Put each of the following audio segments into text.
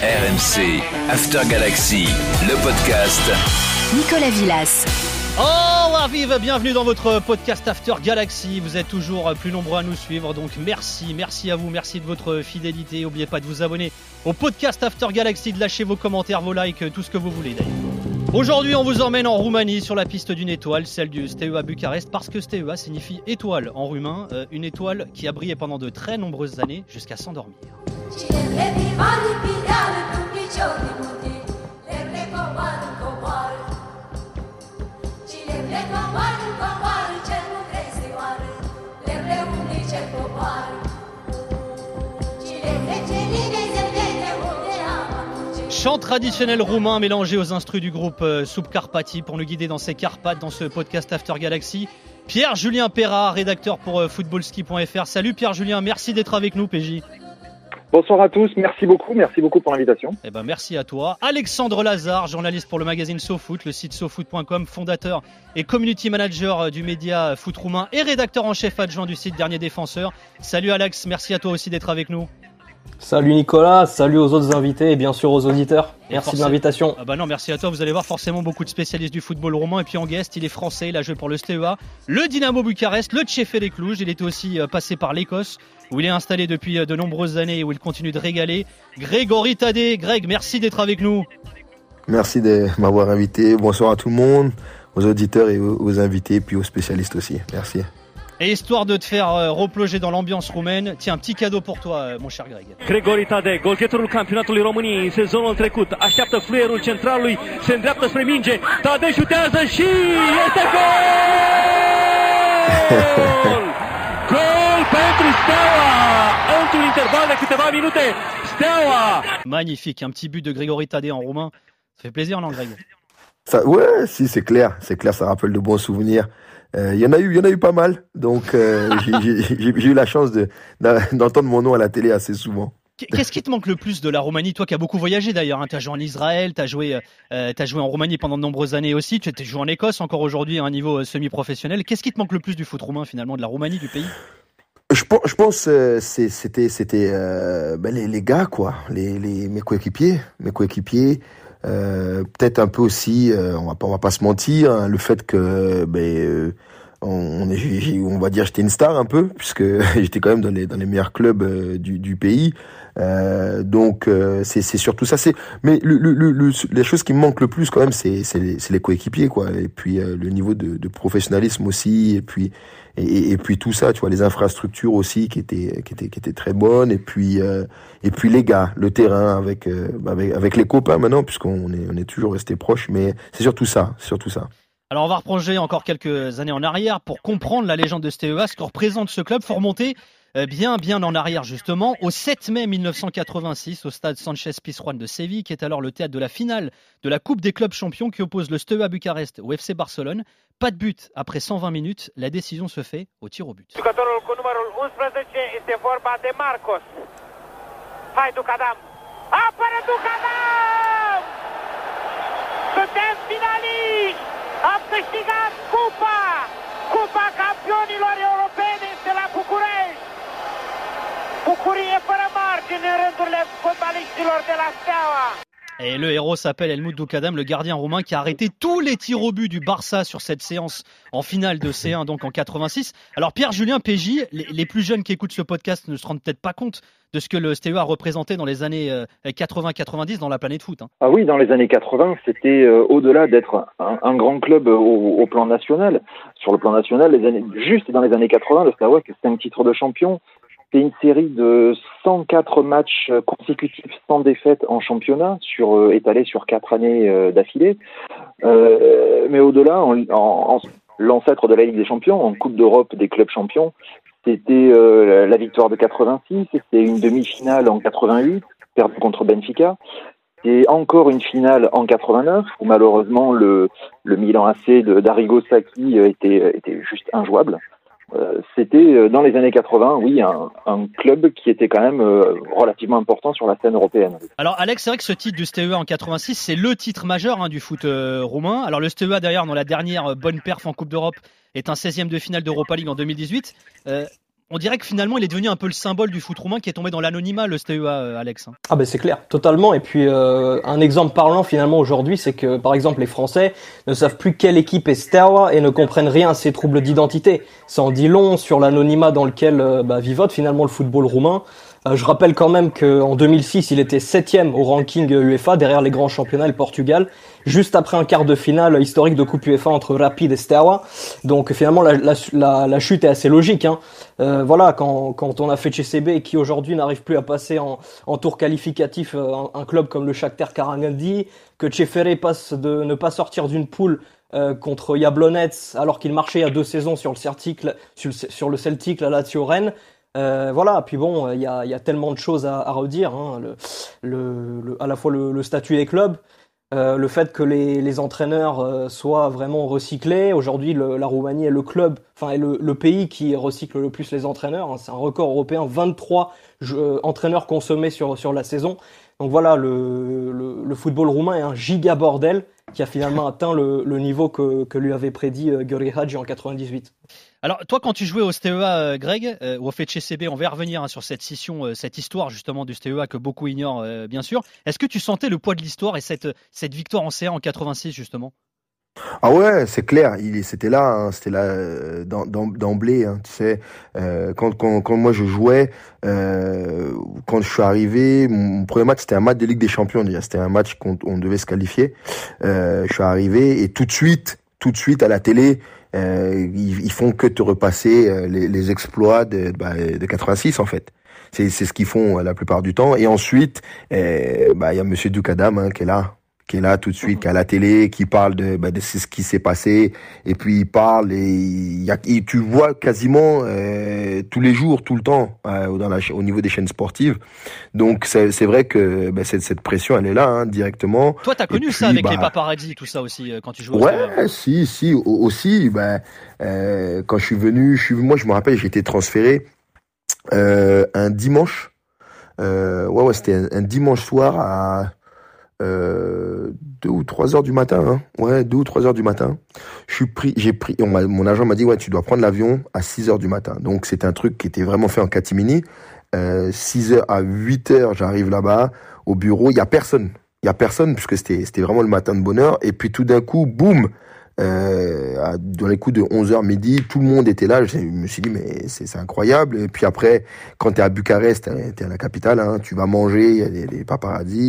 RMC After Galaxy, le podcast. Nicolas Villas. Oh, la vive, bienvenue dans votre podcast After Galaxy. Vous êtes toujours plus nombreux à nous suivre, donc merci, merci à vous, merci de votre fidélité. N'oubliez pas de vous abonner au podcast After Galaxy, de lâcher vos commentaires, vos likes, tout ce que vous voulez d'ailleurs. Aujourd'hui, on vous emmène en Roumanie sur la piste d'une étoile, celle du Steaua Bucarest, parce que Steaua signifie étoile en roumain, euh, une étoile qui a brillé pendant de très nombreuses années jusqu'à s'endormir. Chant traditionnel roumain mélangé aux instrus du groupe euh, Subcarpati pour nous guider dans ces Carpates dans ce podcast After Galaxy. Pierre-Julien Perra, rédacteur pour euh, footballski.fr. Salut Pierre-Julien, merci d'être avec nous PJ. Bonsoir à tous, merci beaucoup, merci beaucoup pour l'invitation. Eh ben merci à toi. Alexandre Lazare, journaliste pour le magazine SoFoot, le site sofoot.com, fondateur et community manager euh, du média Foot Roumain et rédacteur en chef adjoint du site Dernier Défenseur. Salut Alex, merci à toi aussi d'être avec nous. Salut Nicolas, salut aux autres invités et bien sûr aux auditeurs. Merci de l'invitation. Ah bah non, merci à toi. Vous allez voir forcément beaucoup de spécialistes du football roman. Et puis en guest, il est français, il a joué pour le Steaua, le Dynamo Bucarest, le Tchefé Cluj. Il était aussi euh, passé par l'Écosse, où il est installé depuis euh, de nombreuses années et où il continue de régaler. Grégory Tadé, Greg, merci d'être avec nous. Merci de m'avoir invité. Bonsoir à tout le monde, aux auditeurs et aux invités, puis aux spécialistes aussi. Merci. Et histoire de te faire euh, replonger dans l'ambiance roumaine, tiens, un petit cadeau pour toi, euh, mon cher Greg. Gregori Tadei, golgetorul campionatului României în sezonul trecut, așteaptă fluierul centralului, se îndreaptă spre minge, Tadei șutează și este gol! Gol pentru Steaua! Într-un interval de câteva minute, Steaua! Magnifique, un petit but de Grégory Tadei en roumain. Ça fait plaisir, non, Greg? Ça, Ouais, si, c'est clair, c'est clair, ça rappelle de bons souvenirs. Euh, il y en a eu, il y en a eu pas mal. Donc euh, j'ai eu la chance d'entendre mon nom à la télé assez souvent. Qu'est-ce qui te manque le plus de la Roumanie? Toi qui as beaucoup voyagé d'ailleurs, hein, tu as joué en Israël, tu as, joué, euh, as joué en Roumanie pendant de nombreuses années aussi, tu as joué en Écosse encore aujourd'hui à un niveau semi-professionnel. Qu'est-ce qui te manque le plus du foot roumain finalement, de la Roumanie, du pays? Je pense, je pense c'était c'était ben les, les, gars quoi, les, les mes coéquipiers, mes coéquipiers, euh, peut-être un peu aussi, euh, on va pas, on va pas se mentir, hein, le fait que ben, euh, on, est, on va dire j'étais une star un peu puisque j'étais quand même dans les dans les meilleurs clubs du, du pays. donc c'est c'est surtout ça. C'est mais le, le, le, les choses qui me manquent le plus quand même c'est c'est les, les coéquipiers quoi et puis le niveau de, de professionnalisme aussi et puis et, et, puis tout ça, tu vois, les infrastructures aussi qui étaient qui étaient qui étaient très bonnes et puis euh, et puis les gars, le terrain avec euh, avec avec les copains maintenant puisqu'on est on est toujours resté proches, mais c'est surtout ça, surtout ça. Alors on va replonger encore quelques années en arrière pour comprendre la légende de Steaua, ce que représente ce club. Faut remonter euh, bien, bien en arrière justement, au 7 mai 1986, au stade Sanchez Pizjuan de Séville, qui est alors le théâtre de la finale de la Coupe des clubs champions qui oppose le Steaua Bucarest au FC Barcelone. Pas de but après 120 minutes, la décision se fait au tir au but. Hai, Ducadam! Apără Ducadam! Suntem finaliști! Am câștigat cupa! Cupa campionilor europene este la București! Bucurie fără margine în rândurile fotbaliștilor de la Steaua! Et le héros s'appelle Helmut Dukadam, le gardien roumain qui a arrêté tous les tirs au but du Barça sur cette séance en finale de C1, donc en 86. Alors Pierre-Julien PJ, les, plus jeunes qui écoutent ce podcast ne se rendent peut-être pas compte de ce que le STE a représenté dans les années 80-90 euh, dans la planète foot. Hein. Ah oui, dans les années 80, c'était euh, au-delà d'être un, grand club au, plan national. Sur le plan national, les années, juste dans les années 80, le Steaua, c'était un titre de champion, c'est une série de 104 matchs consécutifs sans défaite en championnat, sur, euh, étalés sur quatre années euh, d'affilée. Euh, mais au-delà, en, en, l'ancêtre de la Ligue des Champions, en Coupe d'Europe des clubs champions, c'était la victoire de 86, c'était une demi-finale en 88, perdue contre Benfica. C'est encore une finale en 89 où malheureusement le, le Milan AC d'Arrigo Sacchi était, était juste injouable. Euh, c'était euh, dans les années 80, oui, un, un, club qui était quand même euh, relativement important sur la scène européenne. Alors Alex, c'est vrai que ce titre du STEA en 86, c'est le titre majeur hein, du foot roumain. Alors le STEA d'ailleurs dans la dernière bonne perf en Coupe d'Europe est un 16e de finale d'Europa League en 2018 on dirait que finalement il est devenu un peu le symbole du foot roumain qui est tombé dans l'anonymat le STEA euh, Alex. Hein. Ah ben c'est clair, totalement et puis euh, un exemple parlant finalement aujourd'hui c'est que par exemple les Français ne savent plus quelle équipe est Steaua et ne comprennent rien à ces troubles d'identité. Ça en dit long sur l'anonymat dans lequel euh, bah, vivote finalement le football roumain. Euh, je rappelle quand même qu'en 2006, il était septième au ranking UEFA derrière les grands championnats et le Portugal, juste après un quart de finale historique de Coupe UEFA entre Rapid et Steaua. Donc finalement, la, la, la, chute est assez logique. Hein. Euh, voilà, quand, quand on a fait CB et qui aujourd'hui n'arrive plus à passer en, en tour qualificatif euh, un, club comme le Shakhtar Karagandhi, que Tchefere passe de ne pas sortir d'une poule euh, contre Yablonets alors qu'il marchait il y a deux saisons sur le Celtic, sur sur le Celtic, la Lazio Rennes. Euh, voilà, puis bon, il y a, tellement de choses à, redire. Hein. Le, le, à la fois le, statut des clubs, euh, le fait que les, les entraîneurs euh, soient vraiment recyclés. Aujourd'hui, la Roumanie est le club, enfin est le, pays qui recycle le plus les entraîneurs. Hein. C'est un record européen, 23 entraîneurs consommés sur, sur la saison. Donc voilà, le, le, football roumain est un giga bordel qui a finalement atteint le, niveau que, que, lui avait prédit euh, Guri Hadji en 98. Alors, toi, quand tu jouais au STEA, euh, Greg, euh, ou au FCB, on va revenir hein, sur cette scission, euh, cette histoire justement du STEA que beaucoup ignorent, bien sûr. Est-ce que tu sentais le poids de l'histoire et cette, cette victoire en CA en 86, justement? Ah ouais, c'est clair, il c'était là, hein, c'était là d'emblée. Hein, tu sais, quand, quand, quand moi je jouais, quand je suis arrivé, mon, premier match c'était un match de Ligue des Champions déjà, c'était un match qu'on on devait se qualifier. je suis arrivé et tout de suite, tout de suite à la télé, euh, ils, ils, font que te repasser euh, les, exploits de, bah, de 86 en fait. C'est ce qu'ils font euh, la plupart du temps. Et ensuite, euh, bah, il y a Monsieur Ducadam hein, qui est là, qui est là tout de suite, qui est à la télé, qui parle de, bah, de ce qui s'est passé, et puis il parle et, il y a, tu vois quasiment euh, tous les jours, tout le temps, euh, dans la, au niveau des chaînes sportives. Donc c'est vrai que bah, cette, cette pression, elle est là hein, directement. Toi, t'as connu ça avec les bah, paparazzi, tout ça aussi, euh, quand tu jouais. Ouais, si, si, aussi. Ben, euh, quand je suis venu, je suis, moi, je me rappelle, j'ai été transféré euh, un dimanche. ouais, ouais, c'était un, un dimanche soir à euh, deux ou trois heures du matin, hein. ouais, deux ou trois heures du matin. Je suis pris, j'ai pris, mon agent m'a dit ouais, tu dois prendre l'avion à 6 heures du matin. Donc c'est un truc qui était vraiment fait en catimini. Euh, 6 heures à 8 heures, j'arrive là-bas au bureau, il y a personne, il y a personne puisque c'était c'était vraiment le matin de bonheur. Et puis tout d'un coup, boum, euh, dans les coups de 11h midi, tout le monde était là. Je me suis dit, mais c'est incroyable. Et puis après, quand tu es à Bucarest, tu es à la capitale, hein, tu vas manger, il y a des, des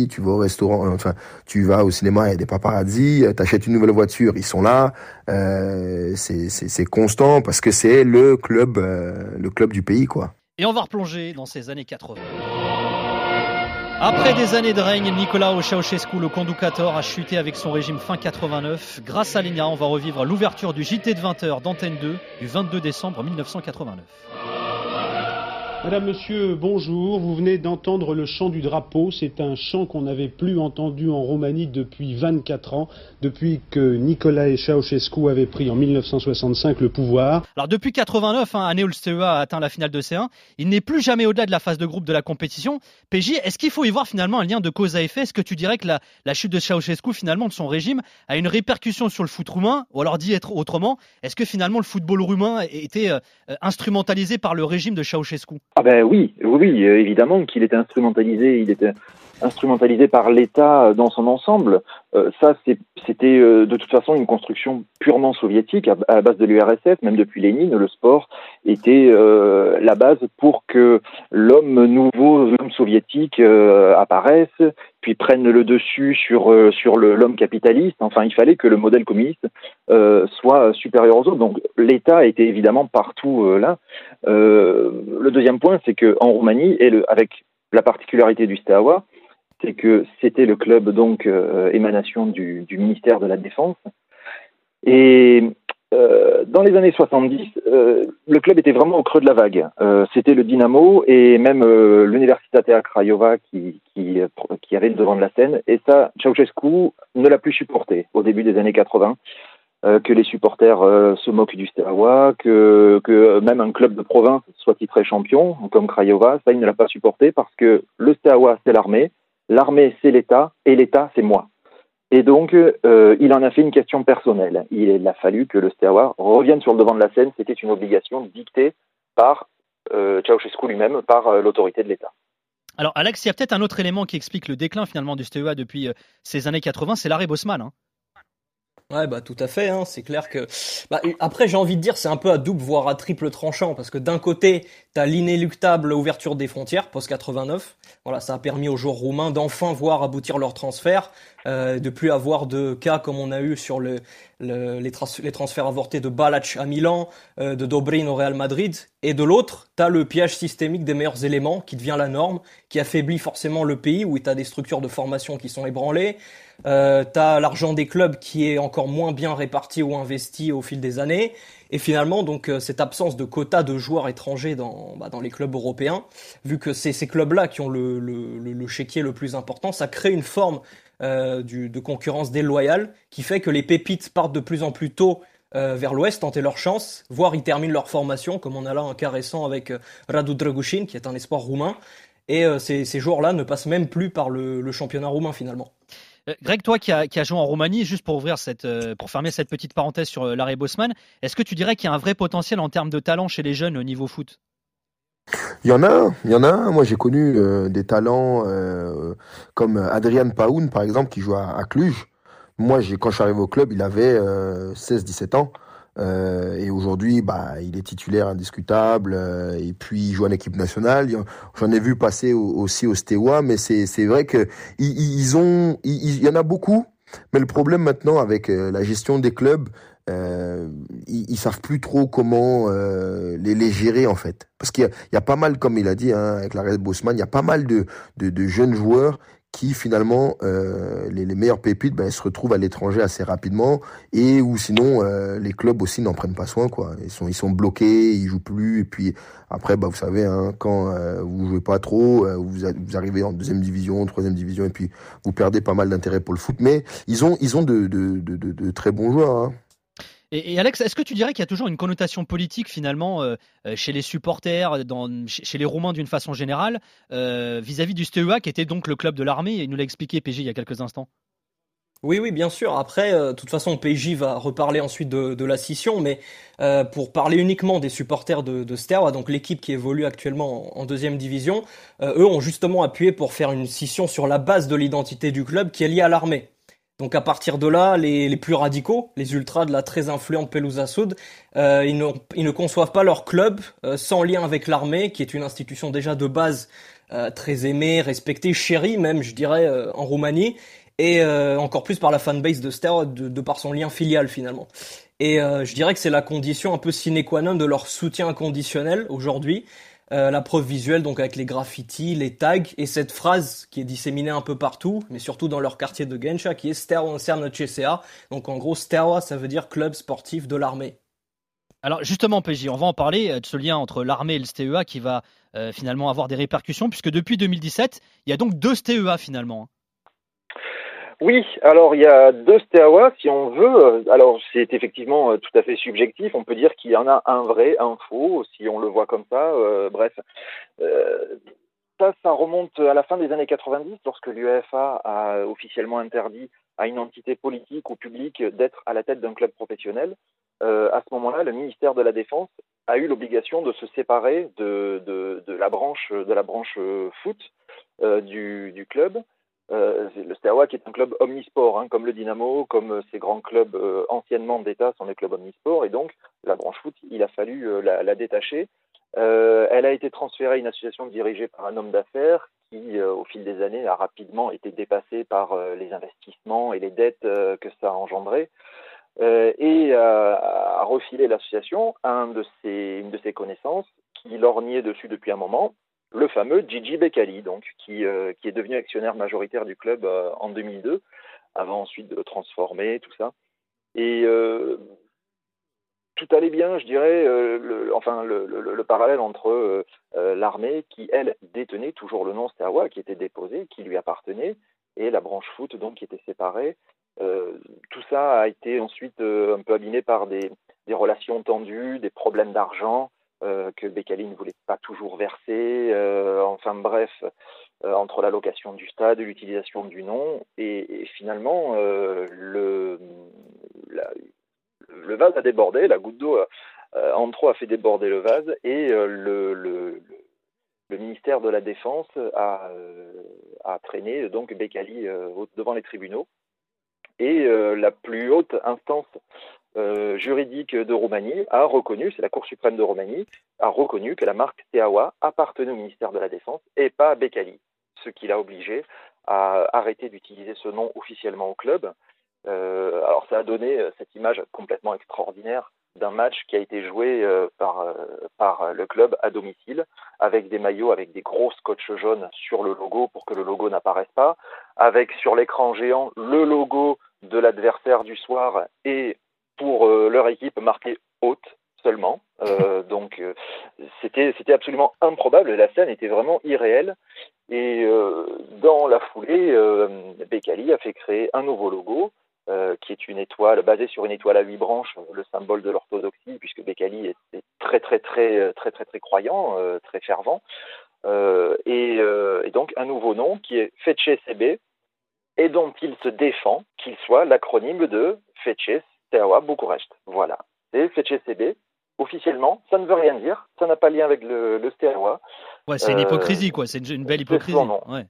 tu vas au restaurant, enfin, tu vas au cinéma, il y a des paparazzis, tu achètes une nouvelle voiture, ils sont là. Euh, c'est constant parce que c'est le club, euh, le club du pays, quoi. Et on va replonger dans ces années 80. Après des années de règne, Nicolas Ceausescu, le conducateur, a chuté avec son régime fin 89. Grâce à l'ENIA, on va revivre l'ouverture du JT de 20h d'Antenne 2 du 22 décembre 1989. Madame, Monsieur, bonjour. Vous venez d'entendre le chant du drapeau. C'est un chant qu'on n'avait plus entendu en Roumanie depuis 24 ans, depuis que Nicolae Ceausescu avait pris en 1965 le pouvoir. Alors depuis 89, hein, année où le a atteint la finale de C1, il n'est plus jamais au-delà de la phase de groupe de la compétition. PJ, est-ce qu'il faut y voir finalement un lien de cause à effet? Est-ce que tu dirais que la, la, chute de Ceausescu, finalement, de son régime, a une répercussion sur le foot roumain? Ou alors dit être autrement, est-ce que finalement le football roumain était euh, instrumentalisé par le régime de Ceausescu? Ah ben oui, oui, euh, évidemment qu'il était instrumentalisé, il était instrumentalisé par l'État dans son ensemble. Euh, ça, c'était euh, de toute façon une construction purement soviétique à, la base de l'URSS, même depuis Lénine, le sport était la base pour que l'homme nouveau, l'homme soviétique apparaisse, puis prenne le dessus sur sur l'homme capitaliste. Enfin, il fallait que le modèle communiste soit supérieur aux autres. Donc l'État était évidemment partout là. le deuxième point, c'est que en Roumanie, et le, avec la particularité du Steaua, c'est que c'était le club donc euh, émanation du, ministère de la Défense. Et euh, dans les années 70, euh, le club était vraiment au creux de la vague. C'était le Dynamo et même l'Universitatea Craiova qui, qui, avait le devant de la scène. Et ça, Ceausescu ne l'a plus supporté au début des années 80. Euh, que les supporters se moquent du Steaua, que, que même un club de province soit titré champion, comme Craiova, ça il ne l'a pas supporté parce que le Steaua c'est l'armée, l'armée c'est l'État et l'État c'est moi. Et donc, euh, il en a fait une question personnelle. Il a fallu que le Steaua revienne sur le devant de la scène. C'était une obligation dictée par euh, Ceausescu lui-même, par euh, l'autorité de l'État. Alors, Alex, il y a peut-être un autre élément qui explique le déclin finalement du Steaua depuis euh, ces années 80, c'est l'arrêt Bosman. Hein. Ouais, bah tout à fait. Hein. C'est clair que. Bah, après, j'ai envie de dire, c'est un peu à double voire à triple tranchant parce que d'un côté, t'as l'inéluctable ouverture des frontières post 89. Voilà, ça a permis aux joueurs roumains d'enfin voir aboutir leur transfert, euh, de plus avoir de cas comme on a eu sur le, le, les, les, transferts avortés de Balac à Milan, euh, de Dobrin au Real Madrid. Et de l'autre, t'as le piège systémique des meilleurs éléments qui devient la norme, qui affaiblit forcément le pays où t'as des structures de formation qui sont ébranlées. Euh, t'as l'argent des clubs qui est encore moins bien réparti ou investi au fil des années. Et finalement, donc euh, cette absence de quotas de joueurs étrangers dans, bah, dans les clubs européens, vu que c'est ces clubs-là qui ont le, le, le, chéquier le plus important, ça crée une forme euh, du, de concurrence déloyale qui fait que les pépites partent de plus en plus tôt euh, vers l'ouest, tenter leur chance, voire ils terminent leur formation, comme on a là un cas récent avec euh, Radu Dragushin, qui est un espoir roumain. Et euh, ces, ces joueurs-là ne passent même plus par le, le championnat roumain finalement. Euh, Greg, toi qui as, joué en Roumanie, juste pour ouvrir cette, euh, pour fermer cette petite parenthèse sur euh, l'arrêt Bosman, est-ce que tu dirais qu'il y a un vrai potentiel en termes de talent chez les jeunes au niveau foot? Il y en a il y en a. Moi, j'ai connu des talents comme Adrian Paoun, par exemple, qui joue à, Cluj. Moi, quand je suis arrivé au club, il avait euh, 16-17 ans. Euh, et aujourd'hui, bah, il est titulaire indiscutable. Euh, et puis, il joue en équipe nationale. J'en ai vu passer au, aussi au Steaua, mais c'est, vrai que ils, ont, il, y en a beaucoup. Mais le problème maintenant avec euh, la gestion des clubs, ils, ils savent plus trop comment les, les gérer en fait. Parce qu'il y, a pas mal, comme il a dit hein, avec la Red Bosman, il y a pas mal de, de jeunes joueurs qui finalement euh, les, les, meilleurs pépites ben, se retrouvent à l'étranger assez rapidement. Et ou sinon euh, les clubs aussi n'en prennent pas soin quoi. Ils sont ils sont bloqués ils jouent plus. Et puis après bah vous savez hein, quand euh, vous jouez pas trop euh, vous, vous arrivez en deuxième division troisième division et puis vous perdez pas mal d'intérêt pour le foot. Mais ils ont ils ont de, de, de très bons joueurs hein. Et, Alex, est-ce que tu dirais qu'il y a toujours une connotation politique finalement euh, chez les supporters, chez les Roumains d'une façon générale, euh, vis-à-vis -vis du Steaua qui était donc le club de l'armée et nous l'a expliqué PJ il y a quelques instants? Oui, oui, bien sûr. Après, euh, de toute façon, PJ va reparler ensuite de, la scission, mais euh, pour parler uniquement des supporters de, de donc l'équipe qui évolue actuellement en, deuxième division, euh, eux ont justement appuyé pour faire une scission sur la base de l'identité du club qui est liée à l'armée. Donc à partir de là, les, les, plus radicaux, les ultras de la très influente Pelousa Soud, euh, ils, ils, ne conçoivent pas leur club euh, sans lien avec l'armée, qui est une institution déjà de base euh, très aimée, respectée, chérie même, je dirais, euh, en Roumanie, et euh, encore plus par la fanbase de Ster, de, de, par son lien filial finalement. Et je dirais que c'est la condition un peu sine qua non de leur soutien inconditionnel aujourd'hui. Euh, la preuve visuelle, donc avec les graffitis, les tags, et cette phrase qui est disséminée un peu partout, mais surtout dans leur quartier de Gensha, qui est Serno CCA. Donc en gros, Steaua, ça veut dire club sportif de l'armée. Alors justement, PJ, on va en parler de ce lien entre l'armée et le STEA qui va euh, finalement avoir des répercussions, puisque depuis 2017, il y a donc deux STEA finalement. Oui, alors il y a deux Steaua, si on veut. Alors c'est effectivement tout à fait subjectif. On peut dire qu'il y en a un vrai, un faux, si on le voit comme ça. Euh, bref, euh, ça, ça remonte à la fin des années 90, lorsque l'UEFA a officiellement interdit à une entité politique ou publique d'être à la tête d'un club professionnel. Euh, à ce moment-là, le ministère de la Défense a eu l'obligation de se séparer de, la branche foot du club euh, le Steaua est un club omnisport, hein, comme le Dynamo, comme ces grands clubs euh, anciennement d'État sont des clubs omnisports, et donc la branche foot, il a fallu euh, la, détacher. Euh, elle a été transférée à une association dirigée par un homme d'affaires qui, euh, au fil des années, a rapidement été dépassé par les investissements et les dettes que ça a engendré. et a refilé l'association à une de ses connaissances qui lorgnait dessus depuis un moment, le fameux Gigi Beccali, donc, qui, euh, qui est devenu actionnaire majoritaire du club euh, en 2002, avant ensuite de le transformer, tout ça. Et euh, tout allait bien, je dirais. le, enfin, le, le, parallèle entre l'armée qui, elle, détenait toujours le nom Steaua, qui était déposé, qui lui appartenait, et la branche foot, donc, qui était séparée. tout ça a été ensuite un peu abîmé par des relations tendues, des problèmes d'argent. Euh, que Bécali ne voulait pas toujours verser, euh, enfin bref, euh, entre la location du stade, l'utilisation du nom, et, finalement le, vase a débordé, la goutte d'eau en trop a fait déborder le vase, et le, ministère de la Défense a, traîné donc devant les tribunaux. Et la plus haute instance euh, juridique de Roumanie a reconnu, c'est la Cour suprême de Roumanie, a reconnu que la marque Teawa appartenait au ministère de la Défense et pas à Bekali, ce qui l'a obligé à arrêter d'utiliser ce nom officiellement au club. Euh, alors ça a donné euh, cette image complètement extraordinaire d'un match qui a été joué par, par le club à domicile, avec des maillots avec des gros scotch jaunes sur le logo pour que le logo n'apparaisse pas, avec sur l'écran géant le logo de l'adversaire du soir et pour euh, leur équipe marquée haute seulement. Euh, donc euh, c'était c'était absolument improbable. La scène était vraiment irréelle. Et dans la foulée, Bekali a fait créer un nouveau logo qui est une étoile basée sur une étoile à huit branches, le symbole de l'orthodoxie, puisque Bekali est très très très très très très croyant, très fervent. Et, et, donc un nouveau nom qui est Fetche CB et dont il se défend qu'il soit l'acronyme de Fetches Steaua Bucurest. Voilà. C'est FCCB. Officiellement, ça ne veut rien dire. Ça n'a pas lien avec le, le. Ouais, c'est une euh, hypocrisie, quoi. C'est une, belle hypocrisie. Ouais.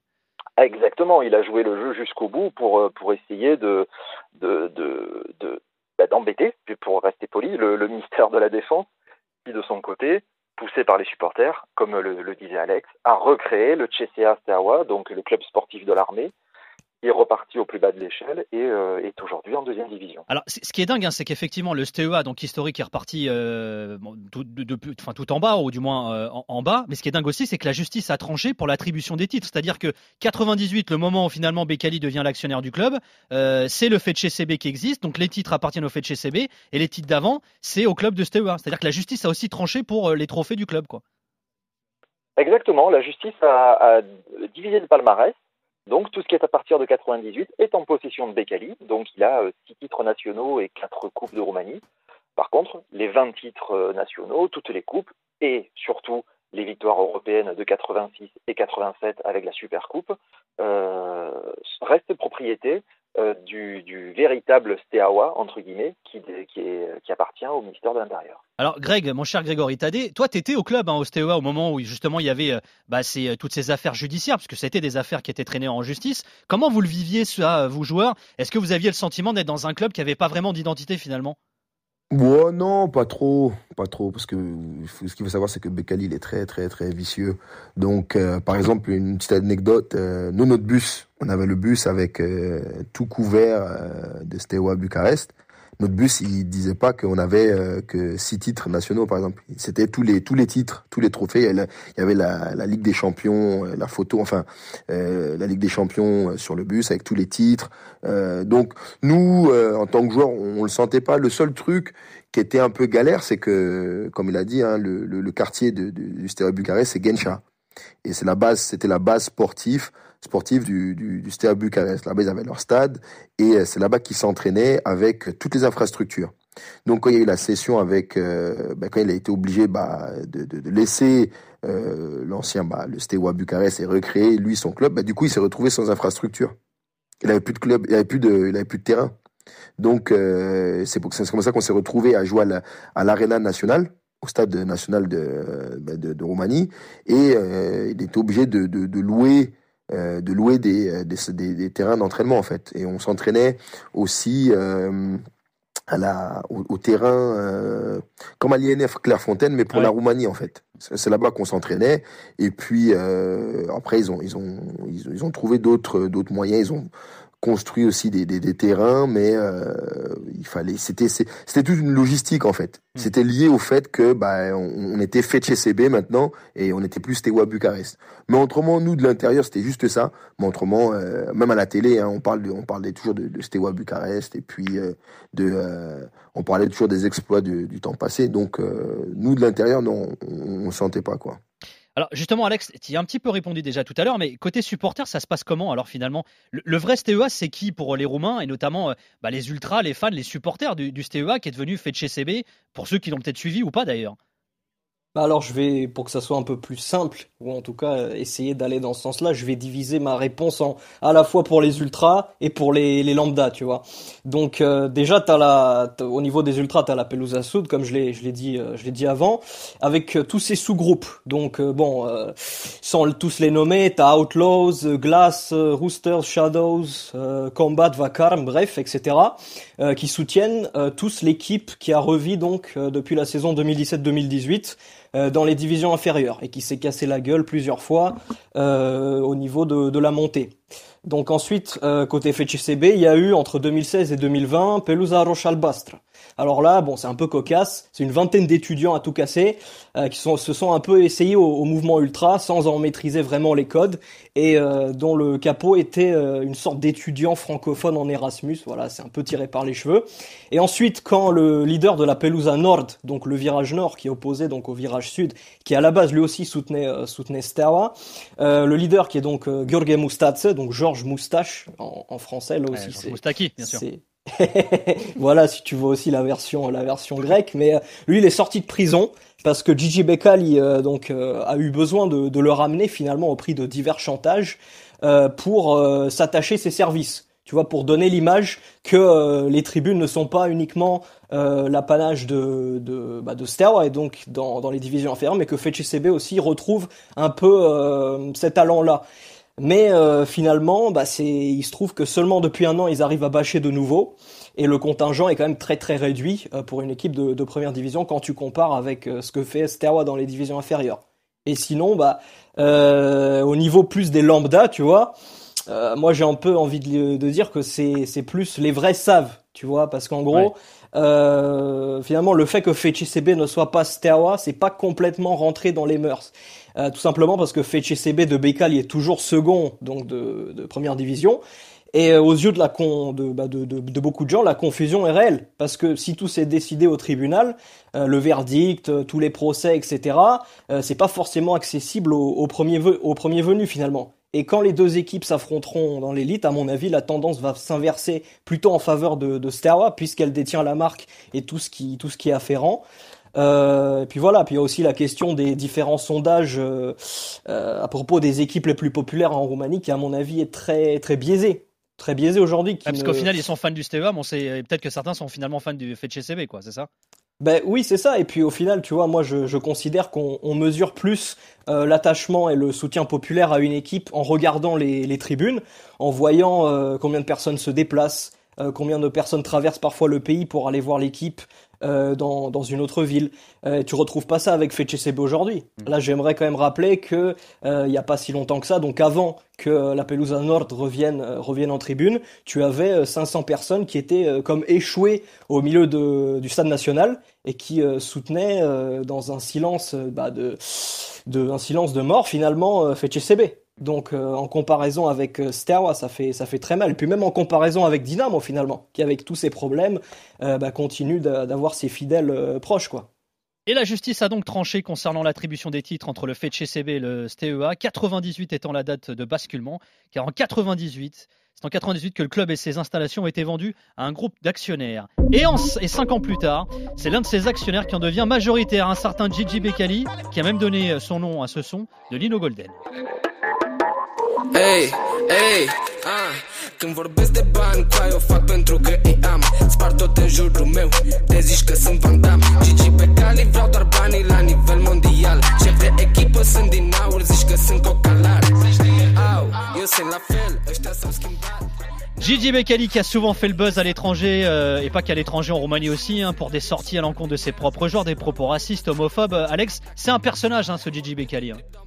Exactement. Il a joué le jeu jusqu'au bout pour, euh, pour essayer de, de, de, de bah, d'embêter, pour rester poli, le, ministère de la Défense, qui de son côté, poussé par les supporters, comme le, le disait Alex, a recréé le CCA Steaua, donc le club sportif de l'armée, est reparti au plus bas de l'échelle et euh, est aujourd'hui en deuxième division. Alors, ce qui est dingue, hein, c'est qu'effectivement, le STEA, donc historique, est reparti euh, tout, de, enfin, tout en bas, ou du moins euh, en, bas. Mais ce qui est dingue aussi, c'est que la justice a tranché pour l'attribution des titres. C'est-à-dire que 98, le moment où finalement Bekali devient l'actionnaire du club, c'est le fait de chez CB qui existe. Donc les titres appartiennent au fait de chez CB et les titres d'avant, c'est au club de STEA. C'est-à-dire que la justice a aussi tranché pour les trophées du club. quoi. Exactement, la justice a, a divisé le palmarès donc tout ce qui est à partir de 98 est en possession de Bekali. Donc il a euh, six titres nationaux et quatre coupes de Roumanie. Par contre, les 20 titres euh, nationaux, toutes les coupes et surtout les victoires européennes de 86 et 87 avec la Supercoupe euh, restent propriété euh, du, véritable Steaua, entre guillemets, qui, appartient au ministère de l'Intérieur. Alors Greg, mon cher Grégory Tadé, toi tu étais au club hein, au Steaua au moment où justement il y avait euh, bah, euh, toutes ces affaires judiciaires, parce que c'était des affaires qui étaient traînées en justice. Comment vous le viviez, ça, vous joueurs Est-ce que vous aviez le sentiment d'être dans un club qui n'avait pas vraiment d'identité finalement? Ouais, non, pas trop, pas trop, parce que ce qu'il faut savoir, c'est que Bekali, est très, très, très vicieux. Donc, euh, par exemple, une petite anecdote, euh, nous, notre bus, on avait le bus avec euh, tout couvert de Steaua Bucarest notre bus, il disait pas qu'on avait euh, que six titres nationaux, par exemple. C'était tous les tous les titres, tous les trophées. Il y avait la, Ligue des Champions, euh, la photo, enfin euh, la Ligue des Champions sur le bus avec tous les titres. donc nous, en tant que joueurs, on, le sentait pas. Le seul truc qui était un peu galère, c'est que, comme il a dit, hein, le, le, quartier de, de, du Stéréo Bucarest, c'est Gensha. Et c'est la base, c'était la base sportive sportive du, du, du Steaua Bucarest. Là-bas, ils avaient leur stade et euh, c'est là-bas qu'ils s'entraînaient avec toutes les infrastructures. Donc, quand il y a eu la session avec, euh, bah, quand il a été obligé bah, de, de, de laisser euh, l'ancien, bah, le Steaua Bucarest et recréer lui son club, bah, du coup, il s'est retrouvé sans infrastructure. Il avait plus de club, il avait plus de, plus de terrain. Donc, euh, c'est comme ça qu'on s'est retrouvé à jouer à l'Arena nationale au stade national de, bah, de, de Roumanie et euh, il était obligé de louer euh, de louer des, des, des, terrains d'entraînement en fait. Et on s'entraînait aussi euh, à la, au, terrain euh, comme à l'INF Clairefontaine, mais pour la Roumanie en fait. C'est là-bas qu'on s'entraînait. Et puis après ils ont ils ont ils, ont trouvé d'autres d'autres moyens. Ils ont construit aussi des, des, des terrains, mais euh, il fallait, c'était, c'était toute une logistique en fait. Hmm. C'était lié au fait que bah on, on était fait chez CB maintenant et on était plus Steaua Bucarest. Mais autrement, nous de l'intérieur, c'était juste ça. Mais autrement, euh, même à la télé, hein, on parle, de, on parlait toujours de, de Steaua Bucarest et puis euh, de, euh, on parlait toujours des exploits du, du temps passé. Donc nous de l'intérieur, non, on, on sentait pas quoi. Alors justement, Alex, tu as un petit peu répondu déjà tout à l'heure, mais côté supporter, ça se passe comment alors finalement? Le, vrai STEA, c'est qui pour les Roumains et notamment euh, bah, les ultras, les fans, les supporters du, du qui est devenu chez CB, pour ceux qui l'ont peut-être suivi ou pas d'ailleurs? Bah alors je vais, pour que ça soit un peu plus simple, ou en tout cas euh, essayer d'aller dans ce sens-là, je vais diviser ma réponse en à la fois pour les ultras et pour les, les lambda, tu vois. Donc euh, déjà t'as la, au niveau des ultras t'as la Pelusa Sud, comme je l'ai dit euh, je l'ai dit avant, avec tous ces sous-groupes. Donc bon, sans tous les nommer, t'as Outlaws, Glass, Roosters, Shadows, Combat, Vacarme, bref, etc. qui soutiennent tous l'équipe qui a revu donc depuis la saison 2017-2018 euh, dans les divisions inférieures et qui s'est cassé la gueule plusieurs fois euh, au niveau de, la montée. Donc ensuite, euh, côté FCB, il y a eu entre 2016 et 2020 Pelusa Rochalbastre. Alors là, bon, c'est un peu cocasse. C'est une vingtaine d'étudiants à tout casser euh, qui sont, se sont un peu essayés au, mouvement ultra sans en maîtriser vraiment les codes et euh, dont le capot était euh, une sorte d'étudiant francophone en Erasmus. Voilà, c'est un peu tiré par les cheveux. Et ensuite, quand le leader de la Pelusa Nord, donc le virage nord qui est opposé donc au virage sud, qui à la base lui aussi soutenait soutenait Steaua, le leader qui est donc Gheorghe Mustache, donc Georges Moustache en, français là aussi. c'est Moustaki, bien sûr. voilà, si tu vois aussi la version, la version grecque. Mais euh, lui, il est sorti de prison parce que Gigi Becali euh, donc euh, a eu besoin de, de, le ramener finalement au prix de divers chantages pour s'attacher ses services. Tu vois, pour donner l'image que les tribunes ne sont pas uniquement l'apanage de de, bah, de et donc dans, dans les divisions inférieures, mais que FCB aussi retrouve un peu cet talent-là. Mais euh, finalement, bah, c'est, il se trouve que seulement depuis un an, ils arrivent à bâcher de nouveau. Et le contingent est quand même très très réduit euh, pour une équipe de, de, première division quand tu compares avec euh, ce que fait Steaua dans les divisions inférieures. Et sinon, bah, au niveau plus des lambda, tu vois, moi j'ai un peu envie de, de dire que c'est, c'est plus les vrais savent, tu vois, parce qu'en gros, finalement, le fait que FCB ne soit pas Steaua, c'est pas complètement rentré dans les mœurs. Euh, tout simplement parce que FCB de Bekal est toujours second donc de, première division. Et euh, aux yeux bah de, beaucoup de gens, la confusion est réelle. Parce que si tout s'est décidé au tribunal, euh, le verdict, tous les procès, etc., c'est pas forcément accessible au, premier, au premier venu finalement. Et quand les deux équipes s'affronteront dans l'élite, à mon avis, la tendance va s'inverser plutôt en faveur de, de puisqu'elle détient la marque et tout ce qui, tout ce qui est afférent. Euh, et puis voilà, puis il y a aussi la question des différents sondages euh, euh, à propos des équipes les plus populaires en Roumanie, qui à mon avis est très très biaisé, très biaisé aujourd'hui. parce qu'au final ils sont fans du Steva, mais sait peut-être que certains sont finalement fans du FCB, quoi, c'est ça? Ben oui, c'est ça. Et puis au final, tu vois, moi je, je considère qu'on mesure plus euh, l'attachement et le soutien populaire à une équipe en regardant les, les tribunes, en voyant euh, combien de personnes se déplacent, euh, combien de personnes traversent parfois le pays pour aller voir l'équipe, euh, dans, dans, une autre ville. Euh, tu retrouves pas ça avec FCB aujourd'hui. Mm. Là, j'aimerais quand même rappeler que euh, il y a pas si longtemps que ça, donc avant que la Pelusa Nord revienne euh, revienne en tribune, tu avais 500 personnes qui étaient comme échouées au milieu de, du stade national et qui soutenaient dans un silence bah, de, de un silence de mort finalement FCB. Donc euh, en comparaison avec euh, Steaua, ça fait ça fait très mal. Et puis même en comparaison avec Dynamo finalement, qui avec tous ses problèmes euh, bah, continue d'avoir ses fidèles proches quoi. Et la justice a donc tranché concernant l'attribution des titres entre le FCB et le STEA, 98 étant la date de basculement, car en 98, c'est en 98 que le club et ses installations ont été vendus à un groupe d'actionnaires. Et, et cinq ans plus tard, c'est l'un de ces actionnaires qui en devient majoritaire, un certain Gigi Becali, qui a même donné son nom à ce son de Lino Golden. Hey, hey, ah Când vorbesc de bani, cu o fac pentru că îi am Spar tot în jurul meu, te zici că sunt Van Gigi pe cali, vreau doar banii la nivel mondial Șef de echipă sunt din aur, zici că sunt cocalar Au, eu sunt la fel, ăștia s-au schimbat Gigi Becali qui a souvent fait le buzz à l'étranger euh, et pas qu'à l'étranger en Roumanie aussi hein, pour des sorties à l'encontre de ses propres joueurs, des propos racistes, homophobes. Alex, c'est un personnage hein, ce Gigi Becali. Hein.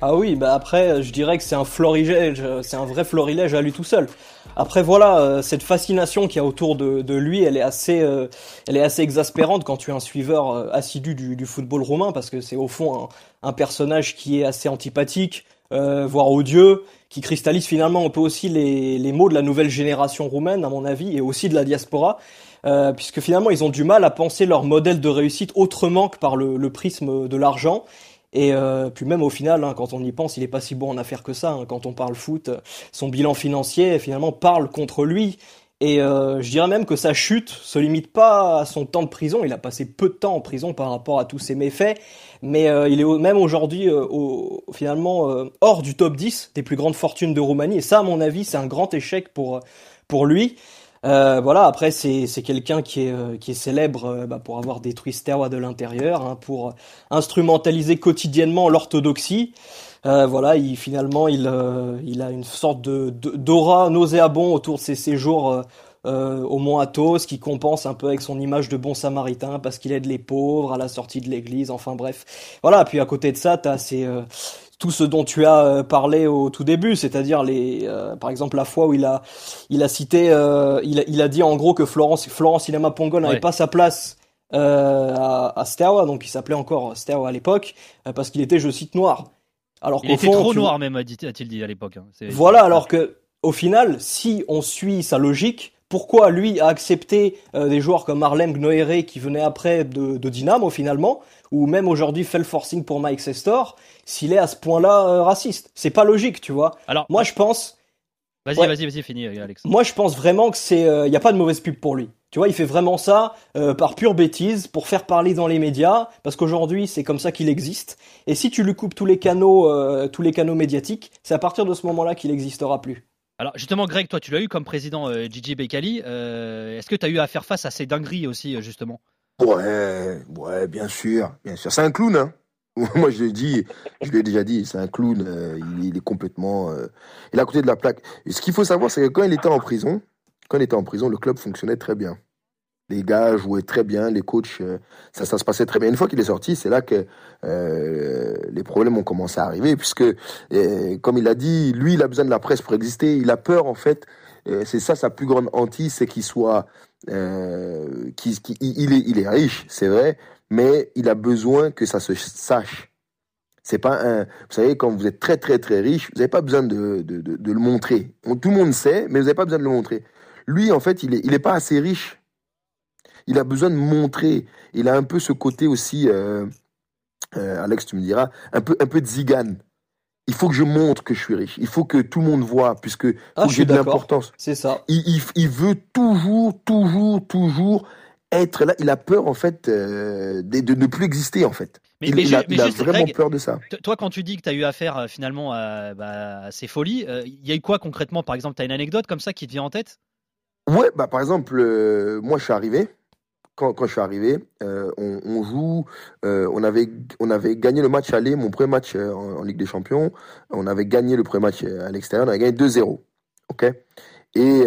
Ah oui, bah après, je dirais que c'est un florilège, c'est un vrai florilège à lui tout seul. Après voilà, euh, cette fascination qu'il y a autour de, de, lui, elle est assez, euh, elle est assez exaspérante quand tu es un suiveur euh, assidu du, du football roumain, parce que c'est au fond un, un, personnage qui est assez antipathique, voire odieux, qui cristallise finalement un peu aussi les, les mots de la nouvelle génération roumaine, à mon avis, et aussi de la diaspora. Euh, puisque finalement ils ont du mal à penser leur modèle de réussite autrement que par le, le prisme de l'argent. Et euh, puis même au final, hein, quand on y pense, il est pas si bon en affaires que ça. Hein. Quand on parle foot, son bilan financier finalement parle contre lui. Et euh, je dirais même que sa chute se limite pas à son temps de prison. Il a passé peu de temps en prison par rapport à tous ses méfaits, mais euh, il est même aujourd'hui euh, finalement euh, hors du top 10 des plus grandes fortunes de Roumanie. Et ça, à mon avis, c'est un grand échec pour pour lui. Euh, voilà, après c'est quelqu'un qui est euh, qui est célèbre euh, bah, pour avoir détruit Steaua de l'intérieur, hein, pour instrumentaliser quotidiennement l'orthodoxie. voilà, il finalement il il a une sorte de d'aura nauséabond autour de ses séjours au Mont Athos, qui compense un peu avec son image de bon samaritain parce qu'il aide les pauvres à la sortie de l'église. Enfin bref, voilà. Puis à côté de ça, t'as ces tout ce dont tu as euh, parlé au tout début, c'est-à-dire les, euh, par exemple la fois où il a, il a cité, euh, il, a, il, a, dit en gros que Florence, Florence Ilema Pongo n'avait pas sa place euh, à, à donc il s'appelait encore Steaua à l'époque, parce qu'il était, je cite, noir. Alors il était fond, trop noir même, a-t-il dit à l'époque. Hein. Voilà, alors que au final, si on suit sa logique, pourquoi lui a accepté des joueurs comme Harlem Gnoere qui venait après de, de Dynamo finalement, ou même aujourd'hui fait le forcing pour Mike Sestor, s'il est à ce point-là euh, raciste. C'est pas logique, tu vois. Alors, moi, je pense. Vas-y, vas-y, vas-y, finis, Alex. Moi, je pense vraiment que c'est, il euh, n'y a pas de mauvaise pub pour lui. Tu vois, il fait vraiment ça euh, par pure bêtise, pour faire parler dans les médias, parce qu'aujourd'hui, c'est comme ça qu'il existe. Et si tu lui coupes tous les canaux, tous les canaux médiatiques, c'est à partir de ce moment-là qu'il n'existera plus. Alors justement, Greg, toi, tu l'as eu comme président Gigi Bekali. Est-ce que tu as eu à faire face à ces dingueries aussi, justement? Ouais, ouais, bien sûr, bien sûr. C'est un clown, hein. Moi, je l'ai dit, je l'ai déjà dit, c'est un clown. Euh, il, est complètement, euh, il est à côté de la plaque. Ce qu'il faut savoir, c'est que quand il était en prison, quand il était en prison, le club fonctionnait très bien. Les gars jouaient très bien, les coachs, euh, ça, ça se passait très bien. Une fois qu'il est sorti, c'est là que les problèmes ont commencé à arriver, puisque, comme il a dit, lui, il a besoin de la presse pour exister. Il a peur, en fait. c'est ça sa plus grande hantise, c'est qu'il soit, qu'il, il, est, il est riche, c'est vrai, mais il a besoin que ça se sache. C'est pas un. Vous savez, quand vous êtes très très très riche, vous n'avez pas besoin de, de, de, de, le montrer. Tout le monde sait, mais vous n'avez pas besoin de le montrer. Lui, en fait, il est, il est pas assez riche. Il a besoin de montrer. Il a un peu ce côté aussi, euh, euh, Alex, tu me diras, un peu, un peu de zigane. Il faut que je montre que je suis riche. Il faut que tout le monde voit, puisque ah, j'ai de l'importance. C'est ça. Il, il, il veut toujours, toujours, toujours être là. Il a peur en fait euh, de, de, ne plus exister en fait. Mais, il, mais, il a, il a vraiment peur de ça. Toi, quand tu dis que tu as eu affaire euh, finalement à, bah, à ces folies, euh, il y a eu quoi concrètement? Par exemple, tu as une anecdote comme ça qui te vient en tête? Ouais, bah par exemple, euh, moi je suis arrivé. Quand, je suis arrivé, euh, on, joue, on avait on avait gagné le match aller, mon premier match en, en, Ligue des Champions. On avait gagné le premier match à l'extérieur, on avait gagné 2-0. Ok? Et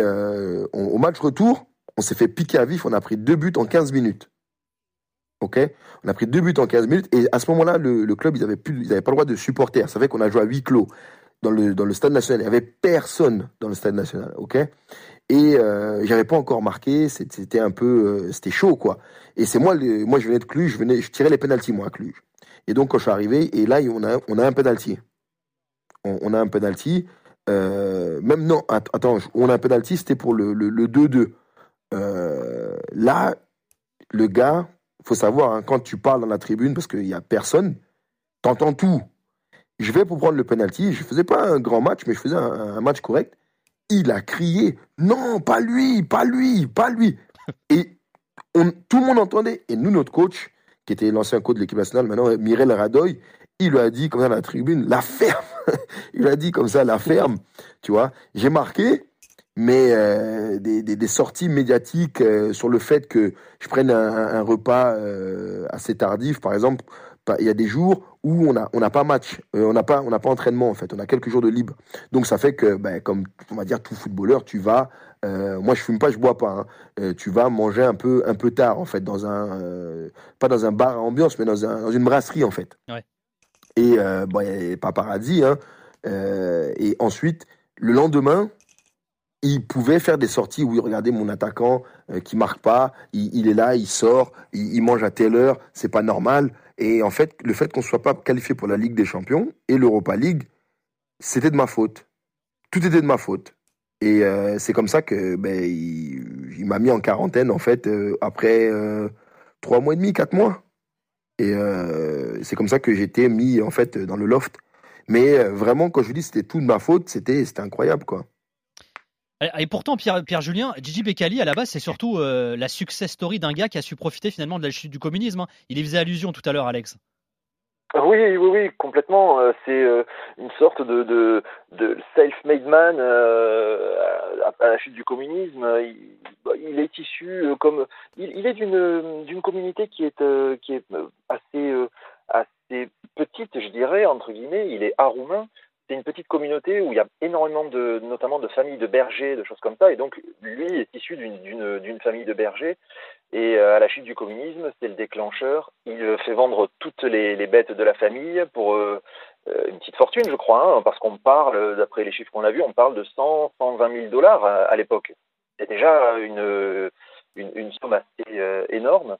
au match retour, on s'est fait piquer à vif, on a pris deux buts en 15 minutes. On a pris deux buts en 15 minutes et à ce moment-là, le, club, ils n'avaient pas le droit de supporter. Ça fait qu'on a joué à huis clos dans le, dans le stade national. Il n'y avait personne dans le stade national. Et euh, j'avais pas encore marqué. C'était un peu, euh, c'était chaud quoi. Et c'est moi, moi je venais de Cluj, je venais, je tirais les pénalties moi à Cluj. Et donc quand je suis arrivé, et là on a, on a un penalty. On, a un penalty. Euh, même non, attends, on a un penalty, c'était pour le 2-2. Euh, là, le gars, faut savoir, hein, quand tu parles dans la tribune, parce qu'il n'y a personne, t'entends tout. Je vais pour prendre le penalty. Je faisais pas un grand match, mais je faisais un, match correct. Il a crié Non, pas lui, pas lui, pas lui. Et tout le monde entendait. Et nous, notre coach, qui était l'ancien coach de l'équipe nationale, maintenant Mirel Radoy, il lui a dit comme ça dans la tribune La ferme Il lui a dit comme ça La ferme. Tu vois, j'ai marqué mais euh, des, sorties médiatiques euh, sur le fait que je prenne un, repas euh, assez tardif, par exemple, il y a des jours où on n'a on a pas match, euh, on n'a pas, on n'a pas entraînement en fait, on a quelques jours de libre. Donc ça fait que, ben, comme on va dire tout footballeur, tu vas, euh, moi je fume pas, je bois pas, hein, tu vas manger un peu, un peu tard en fait, dans un, pas dans un bar à ambiance, mais dans, un, dans une brasserie en fait. Ouais. Et euh, bon, pas paradis. Hein. Euh, et ensuite, le lendemain, il pouvait faire des sorties où il regardait mon attaquant euh, qui marque pas, il, est là, il sort, il, mange à telle heure, c'est pas normal. Et en fait, le fait qu'on soit pas qualifié pour la Ligue des Champions et l'Europa League, c'était de ma faute. Tout était de ma faute. Et euh, c'est comme ça que ben, il, m'a mis en quarantaine en fait euh, après trois mois et demi, quatre mois. Et c'est comme ça que j'étais mis en fait dans le loft. Mais vraiment, quand je vous dis c'était tout de ma faute, c'était incroyable quoi. Et pourtant, Pierre, Pierre Julien, Gigi Becali, à la base, c'est surtout euh, la success story d'un gars qui a su profiter finalement de la chute du communisme. Hein. Il y faisait allusion tout à l'heure, Alex. Oui, oui, oui, complètement. Euh, c'est euh, une sorte de, de, de self-made man à, la chute du communisme. Il, bah, est issu comme il est d'une d'une communauté qui est qui est assez assez petite, je dirais entre guillemets. Il est aroumain c'est une petite communauté où il y a énormément de, notamment de familles de bergers, de choses comme ça. Et donc, lui est issu d'une famille de bergers. Et euh, à la chute du communisme, c'est le déclencheur. Il fait vendre toutes les, bêtes de la famille pour euh, euh, une petite fortune, je crois, hein, parce qu'on parle, d'après les chiffres qu'on a vus, on parle de 100, 120 000 dollars à, l'époque. C'est déjà une, une, somme assez énorme.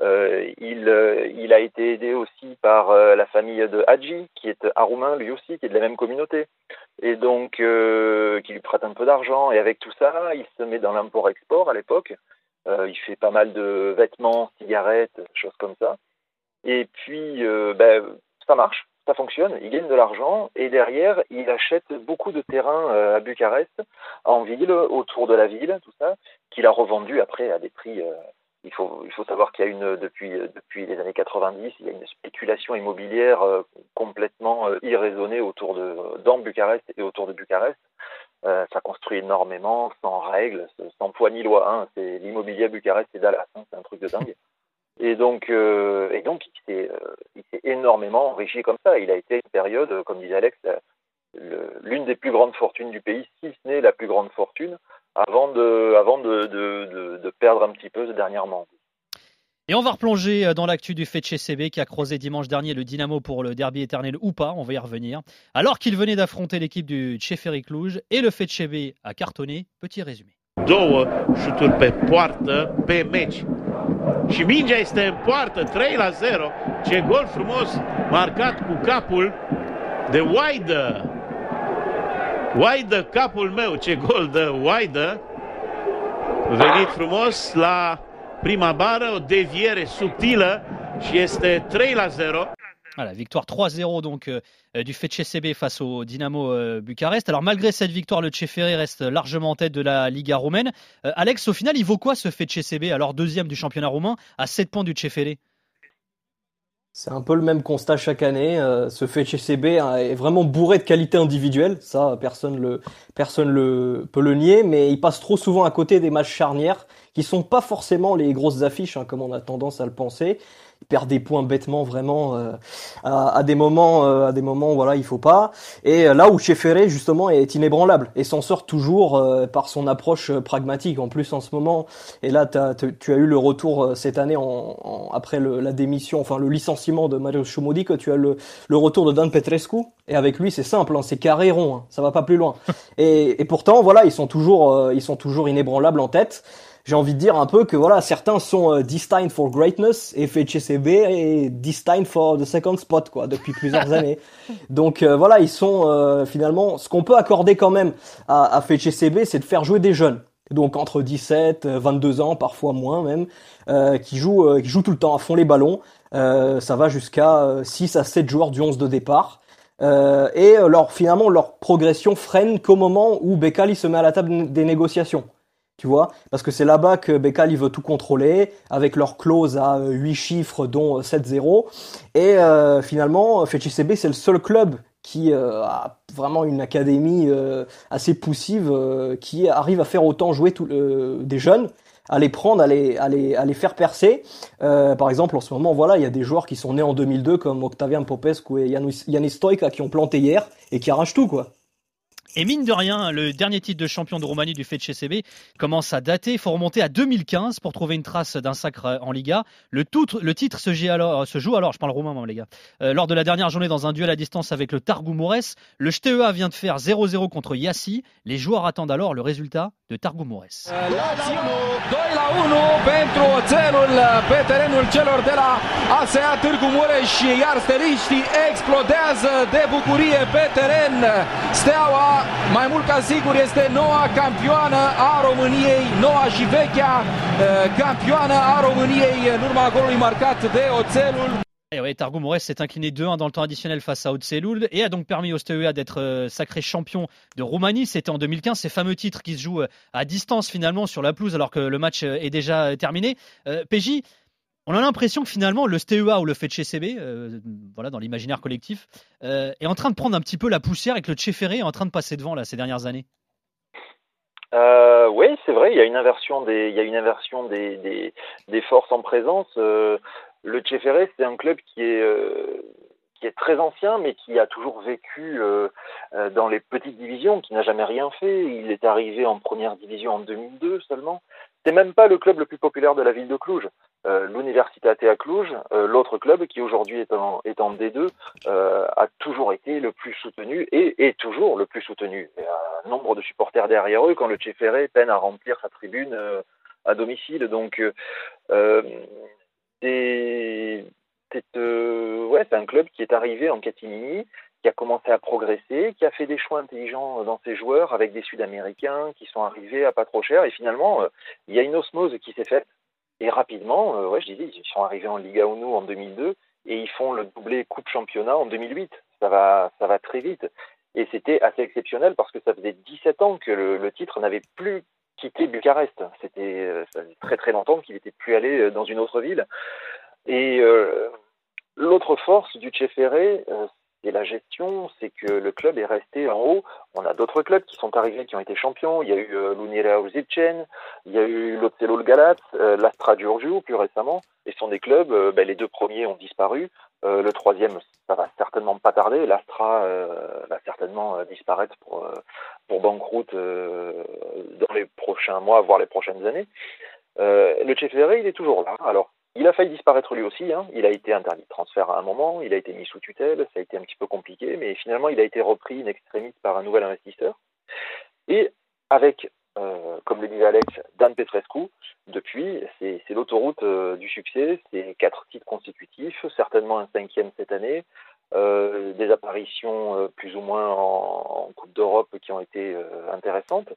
Euh, il, euh, il, a été aidé aussi par euh, la famille de Hadji, qui est roumain lui aussi, qui est de la même communauté, et donc qui lui prête un peu d'argent. Et avec tout ça, il se met dans l'import-export à l'époque. il fait pas mal de vêtements, cigarettes, choses comme ça. Et puis, ben, ça marche, ça fonctionne. Il gagne de l'argent et derrière, il achète beaucoup de terrains à Bucarest, en ville, autour de la ville, tout ça, qu'il a revendu après à des prix il faut, il faut savoir qu'il y a une, depuis, depuis les années 90, il y a une spéculation immobilière euh, complètement euh, irraisonnée autour de, dans Bucarest et autour de Bucarest. Euh, ça construit énormément, sans règles, sans poids ni loi. Hein. C'est l'immobilier à Bucarest et Dallas, hein. c'est un truc de dingue. Et donc, et donc, il s'est, s'est énormément enrichi comme ça. Il a été une période, comme disait Alex, l'une des plus grandes fortunes du pays, si ce n'est la plus grande fortune avant de, avant de, de, de, perdre un petit peu dernièrement. Et on va replonger euh, dans l'actu du CB qui a creusé dimanche dernier le Dynamo pour le derby éternel ou pas, on va y revenir. Alors qu'il venait d'affronter l'équipe du Tcheferik Cluj et le CB a cartonné, petit résumé. Două șuturi pe poartă pe meci. Și mingea este în poartă, 3 la 0. Ce gol frumos marcat cu capul de Wide. Waidă, capul meu, ce gol de Waidă. Venit frumos la prima bară, o deviere subtilă și este 3 la 0. Voilà, victoire 3-0 donc euh, du FCB face au Dynamo euh, Bucarest. Alors malgré cette victoire, le Tcheferé reste largement en tête de la Liga roumaine. Euh, Alex, au final, il vaut quoi ce FCB alors deuxième du championnat roumain à 7 points du Tcheferé c'est un peu le même constat chaque année. Euh, ce hein, est vraiment bourré de qualités individuelles. Ça, personne le, personne le peut le nier. Mais il passe trop souvent à côté des matchs charnières qui sont pas forcément les grosses affiches, hein, comme on a tendance à le penser perd des points bêtement vraiment euh, à, des moments euh, à des moments voilà il faut pas. Et euh, là où Ferré justement est inébranlable et s'en sort toujours par son approche pragmatique. En plus en ce moment et là tu as eu le retour cette année en, après le, la démission enfin le licenciement de Mario Chumodi que tu as le, le retour de Dan Petrescu. Et avec lui c'est simple hein, c'est carré rond hein, ça va pas plus loin. Et, et pourtant voilà ils sont toujours ils sont toujours inébranlables en tête j'ai envie de dire un peu que voilà, certains sont euh, destined for greatness et FCB est destined for the second spot quoi depuis plusieurs années. Donc euh, voilà, ils sont euh, finalement ce qu'on peut accorder quand même à, à FCB, c'est de faire jouer des jeunes. Donc entre 17, 22 ans, parfois moins même, qui jouent qui jouent tout le temps à fond les ballons. ça va jusqu'à 6 à 7 joueurs du 11 de départ. et leur finalement leur progression freine qu'au moment où Bekali se met à la table des négociations tu vois, parce que c'est là-bas que Bekal il veut tout contrôler avec leur clause à 8 chiffres dont 7-0 et euh, finalement FCB c'est le seul club qui euh, a vraiment une académie euh, assez poussive qui arrive à faire autant jouer tout, des jeunes à les prendre, à les, à les, à les faire percer. par exemple, en ce moment, voilà, il y a des joueurs qui sont nés en 2002 comme Octavian Popescu et Yanis Stoica qui ont planté hier et qui arrachent tout, quoi. Et mine de rien, le dernier titre de champion de Roumanie du FCSB commence à dater. Il faut remonter à 2015 pour trouver une trace d'un sacre en Liga. Le, titre se joue, alors, se joue alors, je parle roumain, les gars, euh, lors de la dernière journée dans un duel à distance avec le Targu Moures. Le STEA vient de faire 0-0 contre Yassi. Les joueurs attendent alors le résultat de Targu Moures. 2 la 1 pentru oțelul pe terenul celor de la ASEA Târgu Mureș, iar steliștii explodează de bucurie pe teren. Steaua, mai mult ca sigur, este noua campioană a României, noua și vechea campioană a de oțelul. Et ouais, Targu Moures s'est incliné 2-1 dans le temps additionnel face à Otseloul et a donc permis au STEA d'être euh, sacré champion de Roumanie. C'était en 2015, ces fameux titres qui se jouent euh, à distance finalement sur la pelouse alors que le match euh, est déjà terminé. Euh, PJ, on a l'impression que finalement le STEA ou le FCB, euh, voilà dans l'imaginaire collectif, euh, est en train de prendre un petit peu la poussière et que le Tchéféré est en train de passer devant là ces dernières années. Euh, oui, c'est vrai, il y a une inversion des, forces en présence. Le Tchéféré, c'est un club qui est, qui est très ancien, mais qui a toujours vécu dans les petites divisions, qui n'a jamais rien fait. Il est arrivé en première division en 2002 seulement. C'est même pas le club le plus populaire de la ville de Cluj. Euh, L'Université à Cluj, euh, l'autre club qui aujourd'hui est en, est en D2, euh, a toujours été le plus soutenu et est toujours le plus soutenu. Il y a un nombre de supporters derrière eux quand le Tchéféré peine à remplir sa tribune à domicile. Donc c'est un club qui est arrivé en catimini, qui a commencé à progresser, qui a fait des choix intelligents dans ses joueurs avec des Sud-Américains qui sont arrivés à pas trop cher. Et finalement, il y a une osmose qui s'est faite. Et rapidement, euh, ouais, je disais, ils sont arrivés en Liga Uno en 2002 et ils font le doublé Coupe Championnat en 2008. Ça va, ça va très vite. Et c'était assez exceptionnel parce que ça faisait 17 ans que le, titre n'avait plus quitté Bucarest. C'était euh, ça faisait très très longtemps qu'il n'était plus allé euh, dans une autre ville. Et euh, l'autre force du Tchéféré, c'est la gestion, c'est que le club est resté en haut. On a d'autres clubs qui sont arrivés, qui ont été champions. Il y a eu euh, l'Unirea Uzicen, il y a eu l'Otselo Galat, euh, l'Astra Giurgiu plus récemment. Et ce sont des clubs, euh, ben, les deux premiers ont disparu. Euh, le troisième, ça va certainement pas tarder. L'Astra va certainement disparaître pour, pour banqueroute dans les prochains mois, voire les prochaines années. Le Tchéféré, il est toujours là. Alors, il a failli disparaître lui aussi. Hein. Il a été interdit de transfert à un moment. Il a été mis sous tutelle. Ça a été un petit peu compliqué, mais finalement, il a été repris in extremis par un nouvel investisseur. Et avec, euh, comme le disait Alex, Dan Petrescu, depuis, c'est l'autoroute euh, du succès. C'est quatre titres consécutifs, certainement un cinquième cette année. Euh, des apparitions plus ou moins en, Coupe d'Europe qui ont été intéressantes.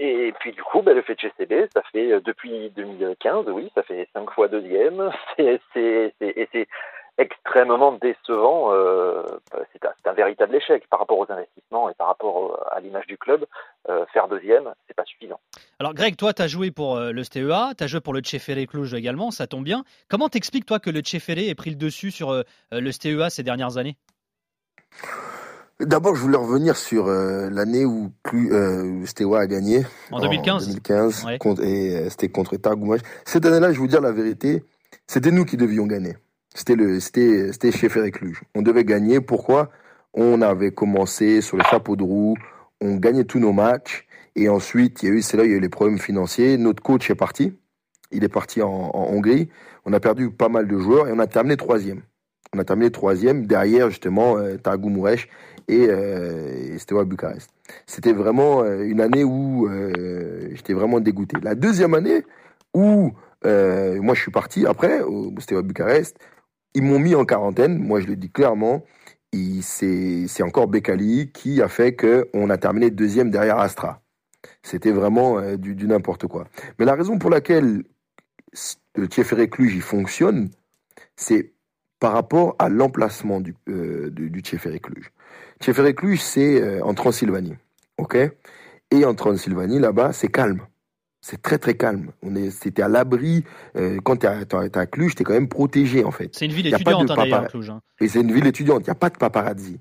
Euh, et puis du coup, ben, le FCB, ça fait euh, depuis 2015, oui, ça fait cinq fois deuxième. C'est, et c'est extrêmement décevant. Euh, c'est, un, véritable échec par rapport aux investissements et par rapport au- à l'image du club. Euh, faire deuxième, c'est pas suffisant. Alors Greg, toi, tu as joué pour euh, le STEA, tu as joué pour le Tchéféré Cluj également, ça tombe bien. Comment t'expliques toi que le Tchéféré ait pris le dessus sur euh, le STEA ces dernières années? D'abord, je voulais revenir sur euh, l'année où, plus, euh, Steaua a gagné. En 2015. 2015 Ouais. contre- et euh, c'était contre Targoumache. Cette année-là, je vais vous dire la vérité, c'était nous qui devions gagner. C'était le, c'était, c'était Sheffield Cluj. On devait gagner. Pourquoi? On avait commencé sur le chapeau de roue, on gagnait tous nos matchs, et ensuite, il y a eu, c'est là, il y a eu les problèmes financiers. Notre coach est parti. Il est parti en, en Hongrie. On a perdu pas mal de joueurs et on a terminé troisième. On a terminé troisième derrière justement euh, Targu Mureș et, euh, et Bucarest. C'était vraiment euh, une année où euh, j'étais vraiment dégoûté. La deuxième année où euh, moi je suis parti après au Steaua Bucarest, ils m'ont mis en quarantaine. Moi je le dis clairement, c'est encore Bekali qui a fait que on a terminé deuxième derrière Astra. C'était vraiment du, n'importe quoi. Mais la raison pour laquelle le Tchéféré Cluj il fonctionne, c'est par rapport à l'emplacement du, euh, du, du Tchéféré Cluj. Tchéféré Cluj, c'est euh, en Transylvanie, ok? Et en Transylvanie, là-bas, c'est calme. C'est très très calme. On est, c'était à l'abri. euh, quand t'es à, t'es à Cluj, t'es quand même protégé en fait. C'est une ville étudiante hein, d'ailleurs, Cluj. hein. Et c'est une ville étudiante. Il n'y a pas de paparazzi.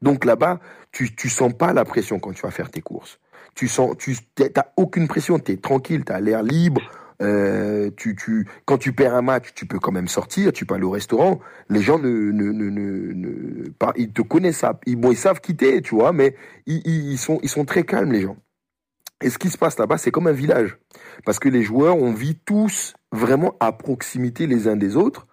Donc là-bas, tu tu sens pas la pression quand tu vas faire tes courses. Tu sens, tu t'as aucune pression. Tu es tranquille, tu as l'air libre. Euh, tu, tu, quand tu perds un match, tu peux quand même sortir, tu peux aller au restaurant. Les gens ne, ne, ne, ne, pas, ils te connaissent, ils, bon, ils savent quitter, tu vois, mais ils, ils, sont, ils sont très calmes, les gens. Et ce qui se passe là-bas, c'est comme un village. Parce que les joueurs, on vit tous vraiment à proximité les uns des autres.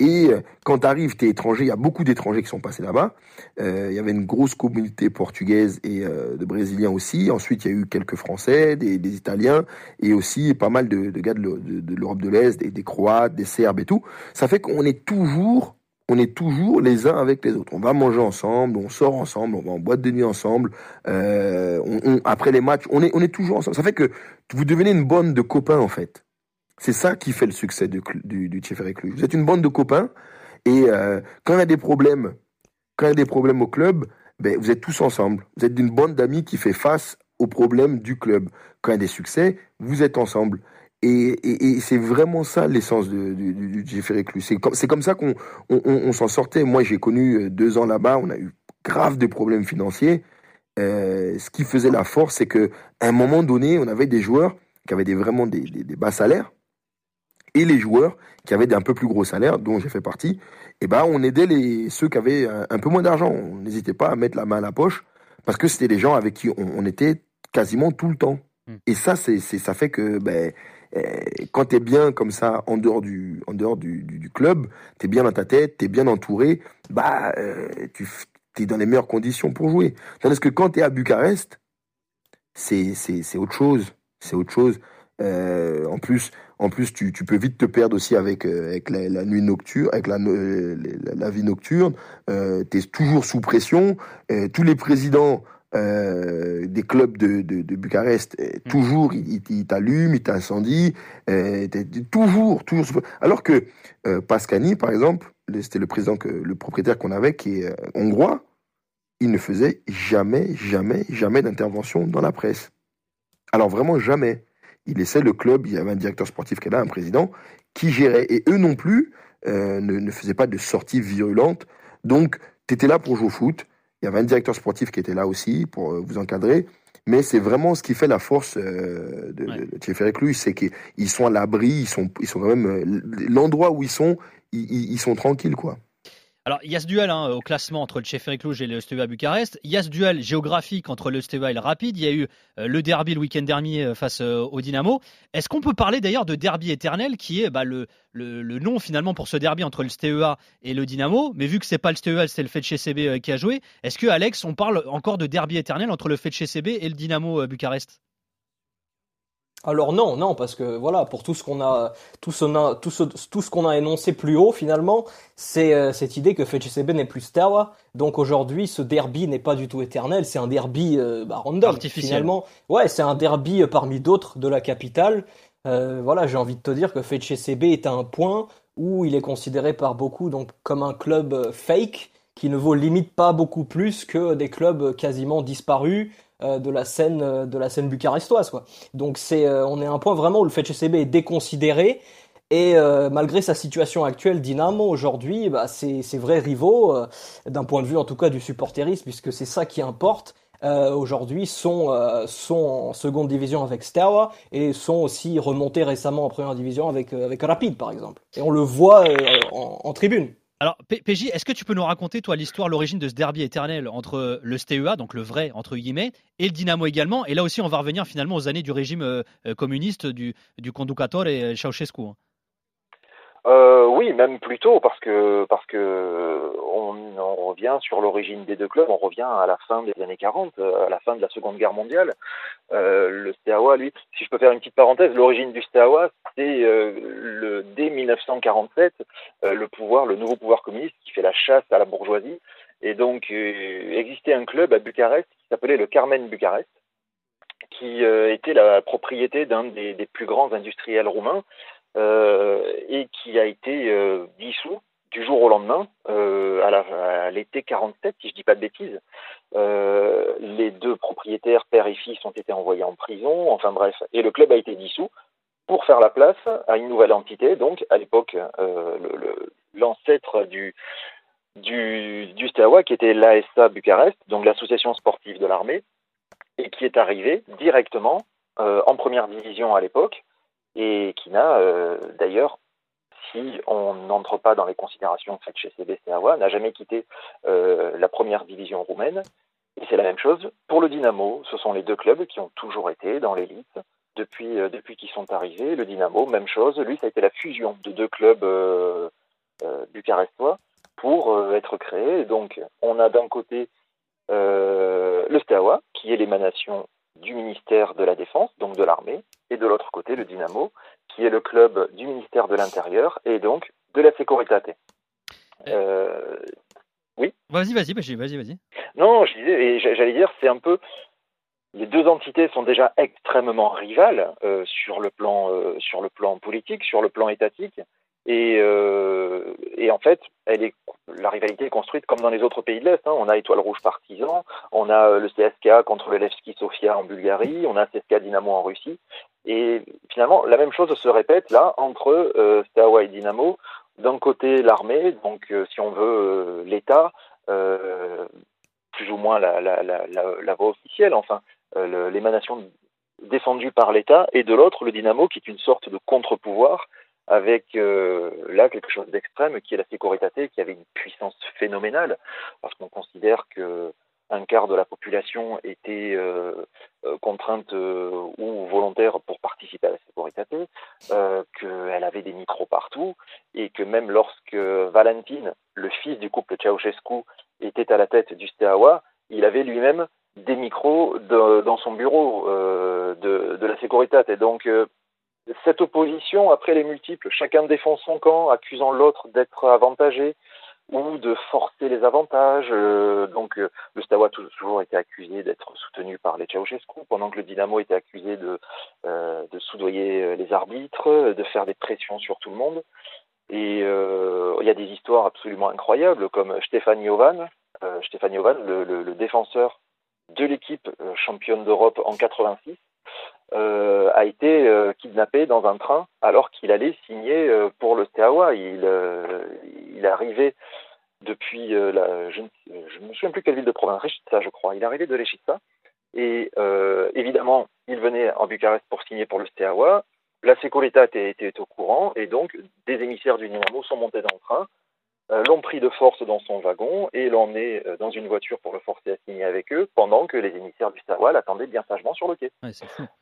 Et euh, quand tu arrives, tu es étranger, il y a beaucoup d'étrangers qui sont passés là-bas. Euh, il y avait une grosse communauté portugaise et euh, de Brésiliens aussi. Ensuite, il y a eu quelques Français, des, des Italiens et aussi pas mal de, de gars de, l'Europe de l'Est, des, des, Croates, des Serbes et tout. Ça fait qu'on est toujours, on est toujours les uns avec les autres. On va manger ensemble, on sort ensemble, on va en boîte de nuit ensemble. Euh, on, après les matchs, on est, on est toujours ensemble. Ça fait que vous devenez une bande de copains en fait. C'est ça qui fait le succès du, du, du Vous êtes une bande de copains et euh, quand il y a des problèmes, quand il y a des problèmes au club, ben, vous êtes tous ensemble. Vous êtes une bande d'amis qui fait face aux problèmes du club. Quand il y a des succès, vous êtes ensemble. Et, c'est vraiment ça l'essence du, du, du C'est comme, comme, ça qu'on on, s'en sortait. Moi, j'ai connu euh, deux ans là-bas. On a eu grave des problèmes financiers. Euh, ce qui faisait la force, c'est que à un moment donné, on avait des joueurs qui avaient des, vraiment des bas salaires et les joueurs qui avaient un peu plus gros salaires, dont j'ai fait partie, eh ben, on aidait les, ceux qui avaient un, peu moins d'argent. On n'hésitait pas à mettre la main à la poche parce que c'était des gens avec qui on, était quasiment tout le temps. Hmm. Et ça, c'est, ça fait que ben, eh, quand tu es bien comme ça en dehors du, en dehors du, du, club, tu es bien dans ta tête, tu es bien entouré, bah, euh, tu es dans les meilleures conditions pour jouer. Tandis que quand tu es à Bucarest, c'est, c'est, autre chose. C'est autre chose. Euh, en plus, en plus, tu, tu, peux vite te perdre aussi avec, euh, avec la, la, nuit nocturne, avec la, euh, la, vie nocturne. Euh, tu es toujours sous pression. Euh, tous les présidents euh, des clubs de, de, de Bucarest, mm. toujours, ils il, t'allument, ils t'incendient. toujours, toujours. Alors que Pascani, par exemple, c'était le président, que, le propriétaire qu'on avait, qui est hongrois, il ne faisait jamais, jamais, jamais d'intervention dans la presse. Alors vraiment jamais il laissait le club, il y avait un directeur sportif qui est là, un président, qui gérait. Et eux non plus euh, ne, ne, faisaient pas de sorties virulentes. Donc, tu étais là pour jouer au foot. Il y avait un directeur sportif qui était là aussi pour euh, vous encadrer. Mais c'est vraiment ce qui fait la force euh, de, ouais. de c'est qu'ils sont à l'abri, ils sont, ils sont quand même l'endroit où ils sont, ils, ils sont tranquilles quoi. Alors, il y a ce duel hein, au classement entre le Cheffery Cluj et le Steaua Bucarest. Il y a ce duel géographique entre le Steaua et le Rapide. Il y a eu euh, le derby le week-end dernier euh, face euh, au Dynamo. Est-ce qu'on peut parler d'ailleurs de derby éternel, qui est bah, le, le, le, nom finalement pour ce derby entre le Steaua et le Dynamo? Mais vu que c'est pas le Steaua, c'est le FCCB qui a joué. Est-ce que Alex, on parle encore de derby éternel entre le FCCB et le Dynamo Bucarest? Alors non, non, parce que voilà, pour tout ce qu'on a, tout ce, tout ce, tout ce qu'on a énoncé plus haut, finalement, c'est euh, cette idée que FCB n'est plus Steaua. Donc aujourd'hui, ce derby n'est pas du tout éternel, c'est un derby euh, bah, random. Finalement, ouais, c'est un derby euh, parmi d'autres de la capitale. Euh, voilà, j'ai envie de te dire que FCB est à un point où il est considéré par beaucoup donc comme un club fake qui ne vaut limite pas beaucoup plus que des clubs quasiment disparus de la scène euh, de la scène bucarestoise quoi. Donc c'est euh, on est à un point vraiment où le FCB est déconsidéré et malgré sa situation actuelle, Dynamo aujourd'hui, bah, c'est vrais rivaux d'un point de vue en tout cas du supporterisme puisque c'est ça qui importe. aujourd'hui sont sont en seconde division avec Steaua et sont aussi remontés récemment en première division avec avec Rapid par exemple. Et on le voit en tribune. Alors, PJ, est-ce que tu peux nous raconter, toi, l'histoire, l'origine de ce derby éternel entre le STEA, donc le vrai, entre guillemets, et le Dynamo également? Et là aussi, on va revenir finalement aux années du régime euh, euh, communiste du, du et Ceausescu. Hein. Euh, oui, même plutôt parce que parce que on, on revient sur l'origine des deux clubs, on revient à la fin des années 40, euh, à la fin de la Seconde Guerre mondiale. Euh, le Steaua, lui, si je peux faire une petite parenthèse, l'origine du Steaua, c'est euh, le dès 1947 euh, le pouvoir, le nouveau pouvoir communiste qui fait la chasse à la bourgeoisie, et donc existait un club à Bucarest qui s'appelait le Carmen Bucarest, qui était la propriété d'un des, des plus grands industriels roumains euh, et qui a été euh, dissous du jour au lendemain, euh, à l'été 47, si je dis pas de bêtises. Euh, les deux propriétaires, père et fils, ont été envoyés en prison, enfin bref, et le club a été dissous pour faire la place à une nouvelle entité, donc à l'époque euh, l'ancêtre du, du, du qui était l'ASA Bucarest, donc l'association sportive de l'armée, et qui est arrivé directement euh, en première division à l'époque, et qui n'a d'ailleurs si on n'entre pas dans les considérations faites chez CB Steaua, n'a jamais quitté la première division roumaine. Et c'est la même chose pour le Dynamo. Ce sont les deux clubs qui ont toujours été dans l'élite depuis, depuis qu'ils sont arrivés. Le Dynamo, même chose. Lui, ça a été la fusion de deux clubs bucarestois pour être créé. Donc, on a d'un côté le Steaua, qui est l'émanation du ministère de la Défense, donc de l'armée, et de l'autre côté le Dynamo, qui est le club du ministère de l'Intérieur et donc de la Securitate. Euh, oui Vas-y, vas-y, vas-y, vas-y. Non, je disais, et j'allais dire, c'est un peu. Les deux entités sont déjà extrêmement rivales euh, sur, le plan, euh, sur le plan politique, sur le plan étatique. Et, euh, et, en fait, elle est, la rivalité est construite comme dans les autres pays de l'Est. Hein. On a Étoile Rouge Partisan, on a le CSK contre le Levski Sofia en Bulgarie, on a CSK Dynamo en Russie. Et finalement, la même chose se répète là entre euh, Steaua et Dynamo. D'un côté, l'armée, donc euh, si on veut, euh, l'État, euh, plus ou moins la, la voie officielle, enfin, l'émanation défendue par l'État, et de l'autre, le Dynamo, qui est une sorte de contre-pouvoir avec euh, là quelque chose d'extrême qui est la sécurité, qui avait une puissance phénoménale, parce qu'on considère que un quart de la population était euh, euh contrainte ou volontaire pour participer à la sécurité, qu'elle avait des micros partout, et que même lorsque Valentin, le fils du couple Ceausescu, était à la tête du Steaua, il avait lui-même des micros dans son bureau de, de, la sécurité. Et donc, cette opposition, après les multiples, chacun défend son camp, accusant l'autre d'être avantagé ou de forcer les avantages. Euh, donc euh, le Stawa a toujours été accusé d'être soutenu par les Ceausescu, pendant que le Dynamo était accusé de, euh, soudoyer les arbitres, de faire des pressions sur tout le monde. Et il y a des histoires absolument incroyables, comme Stéphane Jovan, le défenseur de l'équipe championne d'Europe en 86, euh, a été euh, kidnappé dans un train alors qu'il allait signer euh, pour le Steaua. Il, il arrivé depuis la, je ne me souviens plus quelle ville de province, Rechitsa je crois. Il arrivé de Rechitsa et évidemment il venait en Bucarest pour signer pour le Steaua. La Securitate était, était au courant et donc des émissaires du Dynamo sont montés dans le train l'ont pris de force dans son wagon et l'ont emmené euh, dans une voiture pour le forcer à signer avec eux, pendant que les émissaires du Stawa l'attendaient bien sagement sur le quai. Ouais,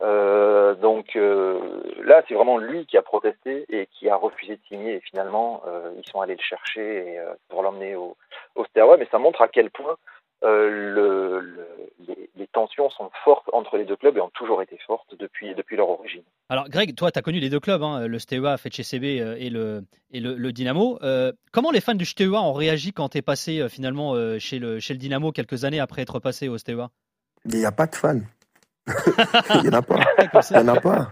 euh, donc euh, là, c'est vraiment lui qui a protesté et qui a refusé de signer. Et finalement, euh, ils sont allés le chercher et, pour l'emmener au, au. Mais ça montre à quel point le, le, les, les, tensions sont fortes entre les deux clubs et ont toujours été fortes depuis, depuis leur origine. Alors Greg, toi tu as connu les deux clubs, hein, le Steaua FCB et le, et le, le Dynamo. Euh, comment les fans du Steaua ont réagi quand tu es passé euh, finalement euh, chez, le, chez le Dynamo quelques années après être passé au Steaua? Il n'y a pas de fans. Il n'y en a pas. Il n'y en a pas.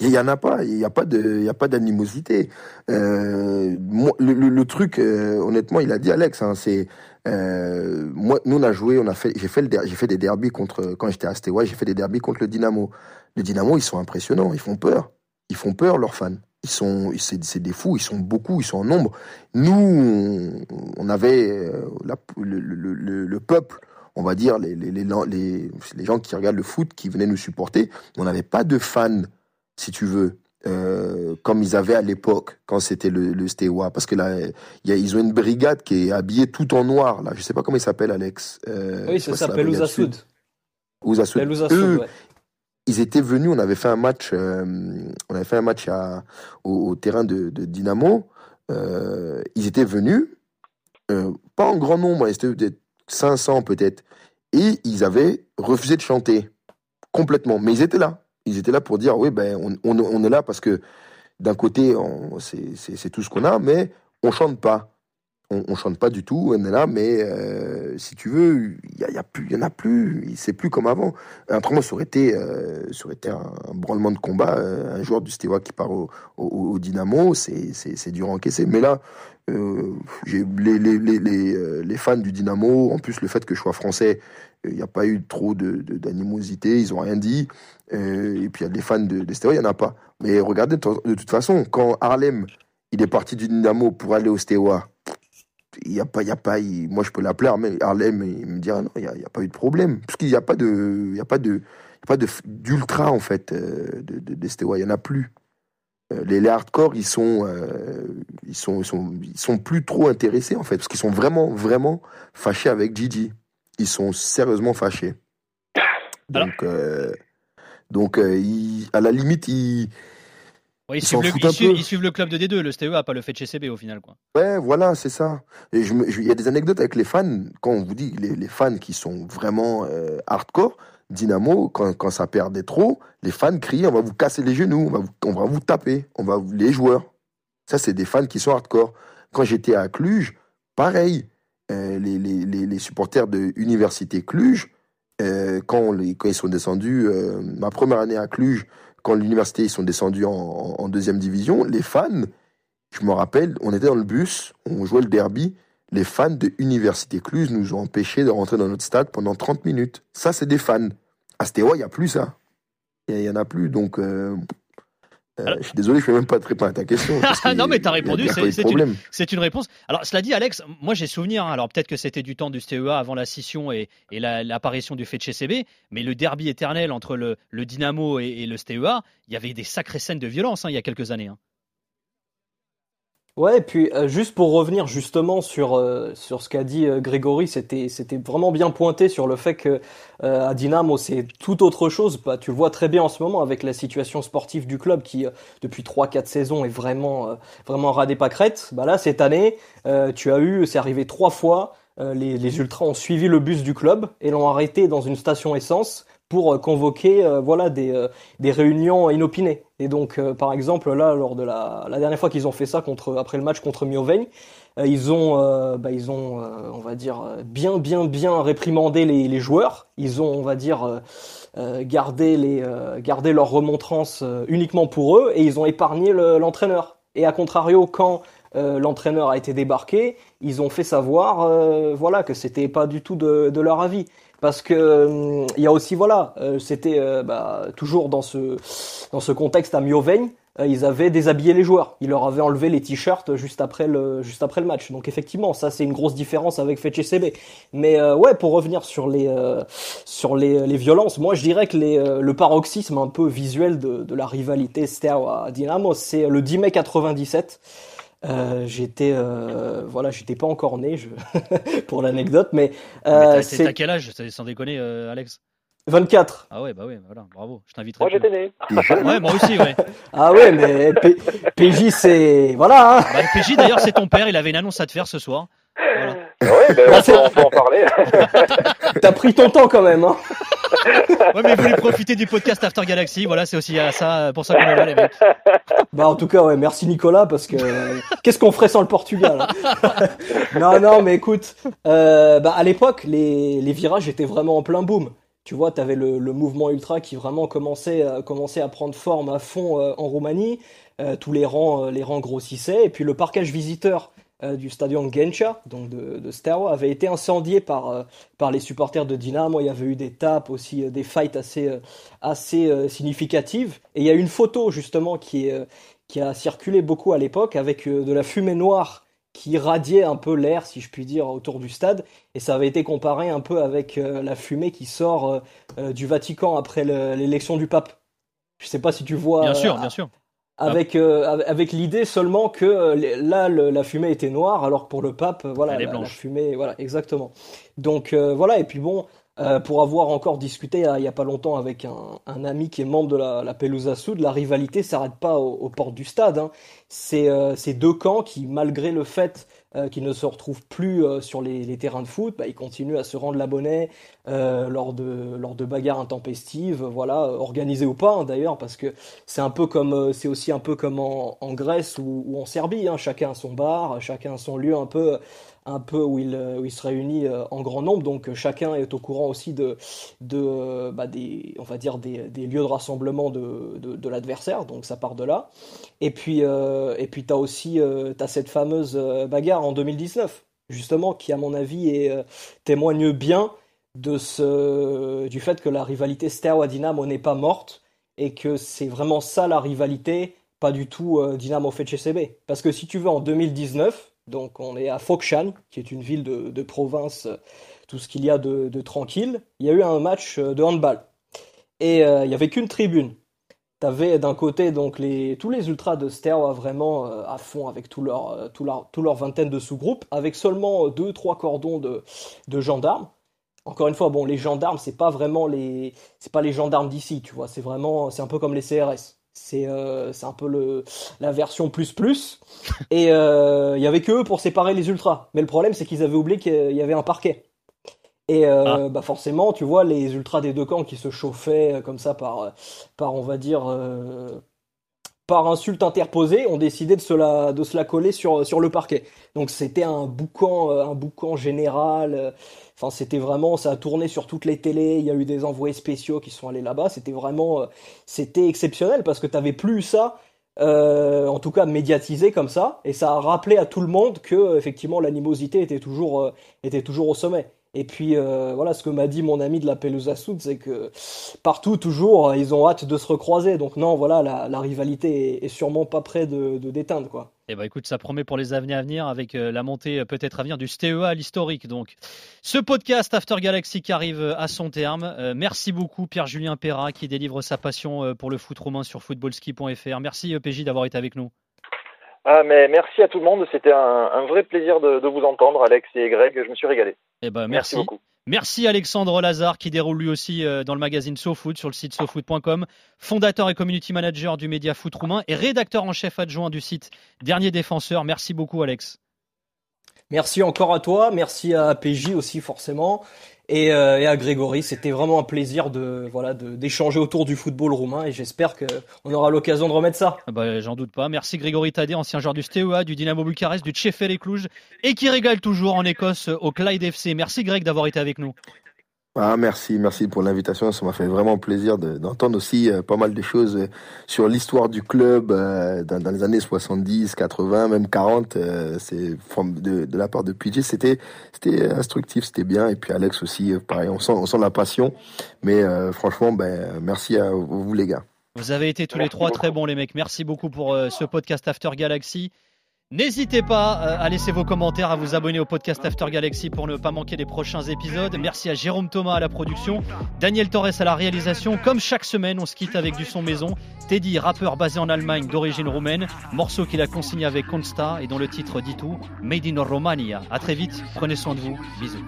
Il n'y en a pas, il n'y a pas de, il y a pas d'animosité. Euh, le, truc, euh, honnêtement, il a dit Alex, hein, c'est euh, moi, nous on a joué, on a fait, j'ai fait j'ai fait des derbies contre quand j'étais à Steaua, j'ai fait des derbies contre le Dynamo. Le Dynamo, ils sont impressionnants, ils font peur, ils font peur leurs fans. Ils sont, c'est des fous, ils sont beaucoup, ils sont en nombre. Nous, on avait la, le, le, le, peuple, on va dire les, les, les, les gens qui regardent le foot, qui venaient nous supporter. On n'avait pas de fans si tu veux, euh, comme ils avaient à l'époque quand c'était le, le Steaua, parce que là, y a, ils ont une brigade qui est habillée tout en noir. Là, je sais pas comment il s'appelle, Alex. Euh, oui, ça s'appelle Ouzasoud. Ouzasoud. Eux, ouais. Ils étaient venus. On avait fait un match. Euh, on avait fait un match à, au, au terrain de, de Dynamo. Ils étaient venus, pas en grand nombre, ils étaient peut-être 500 peut-être, et ils avaient refusé de chanter complètement. Mais ils étaient là ils étaient là pour dire oui ben on, on, est là parce que d'un côté c'est tout ce qu'on a mais on chante pas on, on, chante pas du tout on est là mais euh, si tu veux il y, a, plus y en a plus c'est plus comme avant autrement ça aurait été euh, aurait été un, branlement de combat euh, un joueur du Steaua qui part au, Dynamo c'est dur à encaisser mais là les, les, les, les, fans du Dynamo en plus le fait que je sois français il n'y a pas eu trop d'animosité, de, ils ont rien dit. Et puis il y a des fans de, de il n'y en a pas. Mais regardez, de toute façon, quand Harlem, il est parti du Dynamo pour aller au Steaua, il y a pas, il y a pas, il, moi je peux l'appeler Harlem, il me dira non, il n'y a, a, pas eu de problème. Parce qu'il n'y a pas de, il y a pas de, pas d'ultra en fait euh, de, de, il n'y en a plus. euh, les, les hardcore, ils sont, euh, ils sont, ils sont, ils sont plus trop intéressés en fait, parce qu'ils sont vraiment, vraiment fâchés avec Gigi. Ils sont sérieusement fâchés. Donc, euh, donc, ils- à la limite, ils, Ouais, ils, Ils suivent le, foutent ils un suivent- peu. ils suivent le club de D2, le STEA, pas le fait de chez CB au final. Quoi. Ouais, voilà, c'est ça. Je je- il y a des anecdotes avec les fans, quand on vous dit les, les fans qui sont vraiment euh, hardcore, Dynamo, quand, quand ça perdait trop, les fans crient on va vous casser les genoux, on va vous, on va vous taper, on va les joueurs. Ça, c'est des fans qui sont hardcore. Quand j'étais à Cluj, pareil, euh, les, les, les, les supporters de Université Cluj, euh, quand, les, quand ils sont descendus, euh, ma première année à Cluj, quand l'université ils sont descendus en, deuxième division, les fans, je me rappelle, on était dans le bus, on jouait le derby. Les fans de Université Cluse nous ont empêchés de rentrer dans notre stade pendant 30 minutes. Ça, c'est des fans. À Stérois, il n'y a plus ça. Il n'y en a plus. Donc, euh, euh, je suis désolé, je ne fais même pas te répondre à ta question. que non, mais t'as il y a- répondu, c'est une, réponse. Alors, cela dit, Alex, moi j'ai souvenir, hein, alors peut-être que c'était du temps du STEA avant la scission et, et la- l'apparition du fait de chez CB, mais le derby éternel entre le, le Dynamo et, et le STEA, il y avait des sacrées scènes de violence hein, il y a quelques années. hein. Ouais, et puis euh, juste pour revenir justement sur euh, sur ce qu'a dit euh, Grégory, c'était c'était vraiment bien pointé sur le fait que euh, à Dynamo c'est tout autre chose. Bah, tu le vois très bien en ce moment avec la situation sportive du club qui depuis trois quatre saisons est vraiment vraiment ras des pâquerettes. Bah là cette année, tu as eu, c'est arrivé trois fois. les, les ultras ont suivi le bus du club et l'ont arrêté dans une station essence pour euh, convoquer euh, voilà des euh, des réunions inopinées. Et donc, par exemple, là, lors de la, la dernière fois qu'ils ont fait ça contre, après le match contre Mioveigne, ils ont, bah, ils ont, on va dire, bien, bien, bien réprimandé les, joueurs. Ils ont, on va dire, gardé les, gardé leur remontrance euh, uniquement pour eux et ils ont épargné le- l'entraîneur. Et à contrario, quand l'entraîneur a été débarqué, ils ont fait savoir, euh, voilà, que c'était pas du tout de leur avis. Parce que hum, il y a aussi voilà, euh, c'était euh, bah, toujours dans ce dans ce contexte à Mioveigne, euh, ils avaient déshabillé les joueurs. Ils leur avaient enlevé les t-shirts juste après le juste après le match. Donc effectivement, ça c'est une grosse différence avec FCB. Mais euh, ouais, pour revenir sur les euh, sur les, les violences, moi je dirais que euh, le paroxysme un peu visuel de, de la rivalité Steaua Dynamo, c'est le 10 mai 97. Euh, j'étais euh, voilà, j'étais pas encore né je... pour l'anecdote, mais, euh, t'as- c'est à quel âge? Sans déconner, euh, Alex? 24. Ah ouais, bah ouais, voilà, bravo, je t'inviterai. Moi, j'étais né. Ouais, moi aussi, ouais. Ah ouais, mais P- PJ c'est voilà. Hein Bah, PJ d'ailleurs, c'est ton père, il avait une annonce à te faire ce soir. Voilà. Ouais, ben, on, peut, on peut en parler. T'as pris ton temps quand même. Hein Ouais, mais vous voulez profiter du podcast After Galaxy, voilà, c'est aussi à ça, pour ça qu'on est là, les mecs. Bah en tout cas ouais, merci Nicolas parce que euh, qu'est-ce qu'on ferait sans le Portugal hein? Non non mais écoute, euh, bah à l'époque les, les virages étaient vraiment en plein boom. Tu vois, t'avais le, le mouvement ultra qui vraiment commençait à, commençait à prendre forme à fond euh, en Roumanie. Euh, tous les rangs euh, les rangs grossissaient et puis le parquage visiteur euh, du stadion Gencha, donc de, de avait été incendié par euh, par les supporters de Dynamo. Il y avait eu des tapes aussi, euh, des fights assez assez significatives. Et il y a une photo justement qui est qui a circulé beaucoup à l'époque avec de la fumée noire qui irradiait un peu l'air, si je puis dire, autour du stade. Et ça avait été comparé un peu avec la fumée qui sort du Vatican après le- l'élection du pape. Je sais pas si tu vois. Bien sûr, bien sûr. Avec euh, avec- l'idée seulement que euh, là le- la fumée était noire alors que pour le pape euh, voilà Elle est la, la blanche. fumée voilà exactement donc euh, voilà et puis bon euh, pour avoir encore discuté il y a pas longtemps avec un, un ami qui est membre de la, la Pelusa Sud la rivalité s'arrête pas aux, aux portes du stade hein. c'est euh, ces deux camps qui malgré le fait euh, qu'ils ne se retrouvent plus euh, sur les, les terrains de foot bah, ils continuent à se rendre la monnaie euh, lors de lors de bagarres intempestives voilà organisées ou pas hein, d'ailleurs parce que c'est un peu comme euh, c'est aussi un peu comme en, en Grèce ou, ou en Serbie hein. chacun a son bar chacun a son lieu un peu un peu où il, euh, où il se réunit euh, en grand nombre. Donc euh, chacun est au courant aussi de bah, des on va dire des, lieux de rassemblement de, de, l'adversaire. Donc ça part de là. Et puis euh, et puis t'as aussi t'as cette fameuse bagarre en 2019 justement qui à mon avis témoigne bien de ce du fait que la rivalité Steaua Dynamo n'est pas morte et que c'est vraiment ça la rivalité, pas du tout Dynamo FCB. Parce que si tu veux, en 2019, donc on est à Fokchan, qui est une ville de, province, euh, tout ce qu'il y a de, tranquille, il y a eu un match euh, de handball. Et euh, il n'y avait qu'une tribune. T'avais d'un côté donc les, tous les ultras de Steaua vraiment à fond avec tout leur, leur, leur vingtaine de sous-groupes, avec seulement deux, trois cordons de, de gendarmes. Encore une fois, bon, les gendarmes, c'est pas vraiment les, c'est pas les gendarmes d'ici, tu vois. C'est vraiment, c'est un peu comme les CRS. C'est, euh, c'est un peu le, la version plus plus. Et il y avait que eux pour séparer les ultras. Mais le problème, c'est qu'ils avaient oublié qu'il y avait un parquet. Et euh, Ah. bah forcément, tu vois, les ultras des deux camps qui se chauffaient euh, comme ça par, euh, par on va dire, euh, par insulte interposée, ont décidé de se la, de se la coller sur, sur le parquet. Donc c'était un boucan, euh, un boucan général. euh, Enfin, c'était vraiment, ça a tourné sur toutes les télés. Il y a eu des envoyés spéciaux qui sont allés là-bas. C'était vraiment, euh, c'était exceptionnel parce que t'avais plus ça. en tout cas médiatisé comme ça, et ça a rappelé à tout le monde que effectivement l'animosité était toujours était toujours au sommet. Et puis euh, voilà, ce que m'a dit mon ami de la Pelusa Sud, c'est que partout toujours euh, ils ont hâte de se recroiser. Donc non, voilà, la, rivalité est, sûrement pas près de, de déteindre quoi. Eh ben écoute, ça promet pour les années à venir avec euh, la montée peut-être à venir du STEA à l'historique. Donc, ce podcast After Galaxy qui arrive à son terme. Merci beaucoup Pierre-Julien Perra qui délivre sa passion pour le foot romain sur footballski.fr. Merci euh, PJ d'avoir été avec nous. Ah, mais merci à tout le monde. C'était un, un vrai plaisir de, de vous entendre, Alex et Greg. Je me suis régalé. Eh ben Merci merci. beaucoup. Merci Alexandre Lazare qui déroule lui aussi euh, dans le magazine SoFoot sur le site sofoot.com, fondateur et community manager du média foot roumain et rédacteur en chef adjoint du site Dernier Défenseur. Merci beaucoup Alex. Merci encore à toi, merci à PJ aussi forcément, et, euh, et à Grégory. C'était vraiment un plaisir de voilà d'échanger autour du football roumain, et j'espère que on aura l'occasion de remettre ça. Ah bah, J'en doute pas. Merci Grégory Tadé, ancien joueur du STEA, du Dynamo Bucarest, du Tchefel et Cluj et qui régale toujours en Écosse au Clyde FC. Merci Greg d'avoir été avec nous. Ah, merci, merci pour l'invitation. Ça m'a fait vraiment plaisir de- d'entendre aussi euh, pas mal de choses euh, sur l'histoire du club euh, dans, dans les années 70, 80, même 40. euh, c'est de, de la part de PJ, c'était c'était instructif, c'était bien. Et puis Alex aussi, euh, pareil. On sent on sent la passion. Mais euh, franchement, ben merci à vous les gars. Vous avez été tous les trois beaucoup. très bons les mecs. Merci beaucoup pour euh, ce podcast After Galaxy. N'hésitez pas euh, à laisser vos commentaires, à vous abonner au podcast After Galaxy pour ne pas manquer les prochains épisodes. Merci à Jérôme Thomas à la production, Daniel Torres à la réalisation. Comme chaque semaine, on se quitte avec du son maison. Teddy, rappeur basé en Allemagne d'origine roumaine, morceau qu'il a consigné avec Consta et dont le titre dit tout, Made in Romania. À très vite, prenez soin de vous, bisous.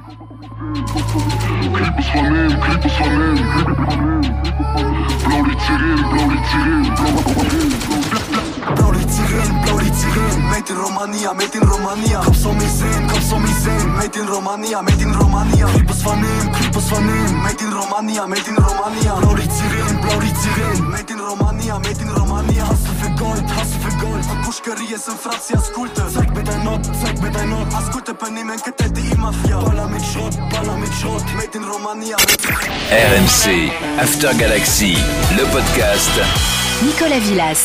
Made in Romania, made in Romania. Komm so mich sehen, komm so mich sehen Made in Romania, made in Romania. Krippus vernehmen, Krippus vernehmen Made in Romania, made in Romania. Blau die Ziren, blau die Ziren Made in Romania, made in Romania. Hast du für Gold, hast du für Gold Zeig mir dein not, zeig mir dein not Ascultă pe nimeni că te de mafia Bala mic șrot, bala mic șrot Made in Romania, RMC After Galaxy, le podcast. Nicolas Villas.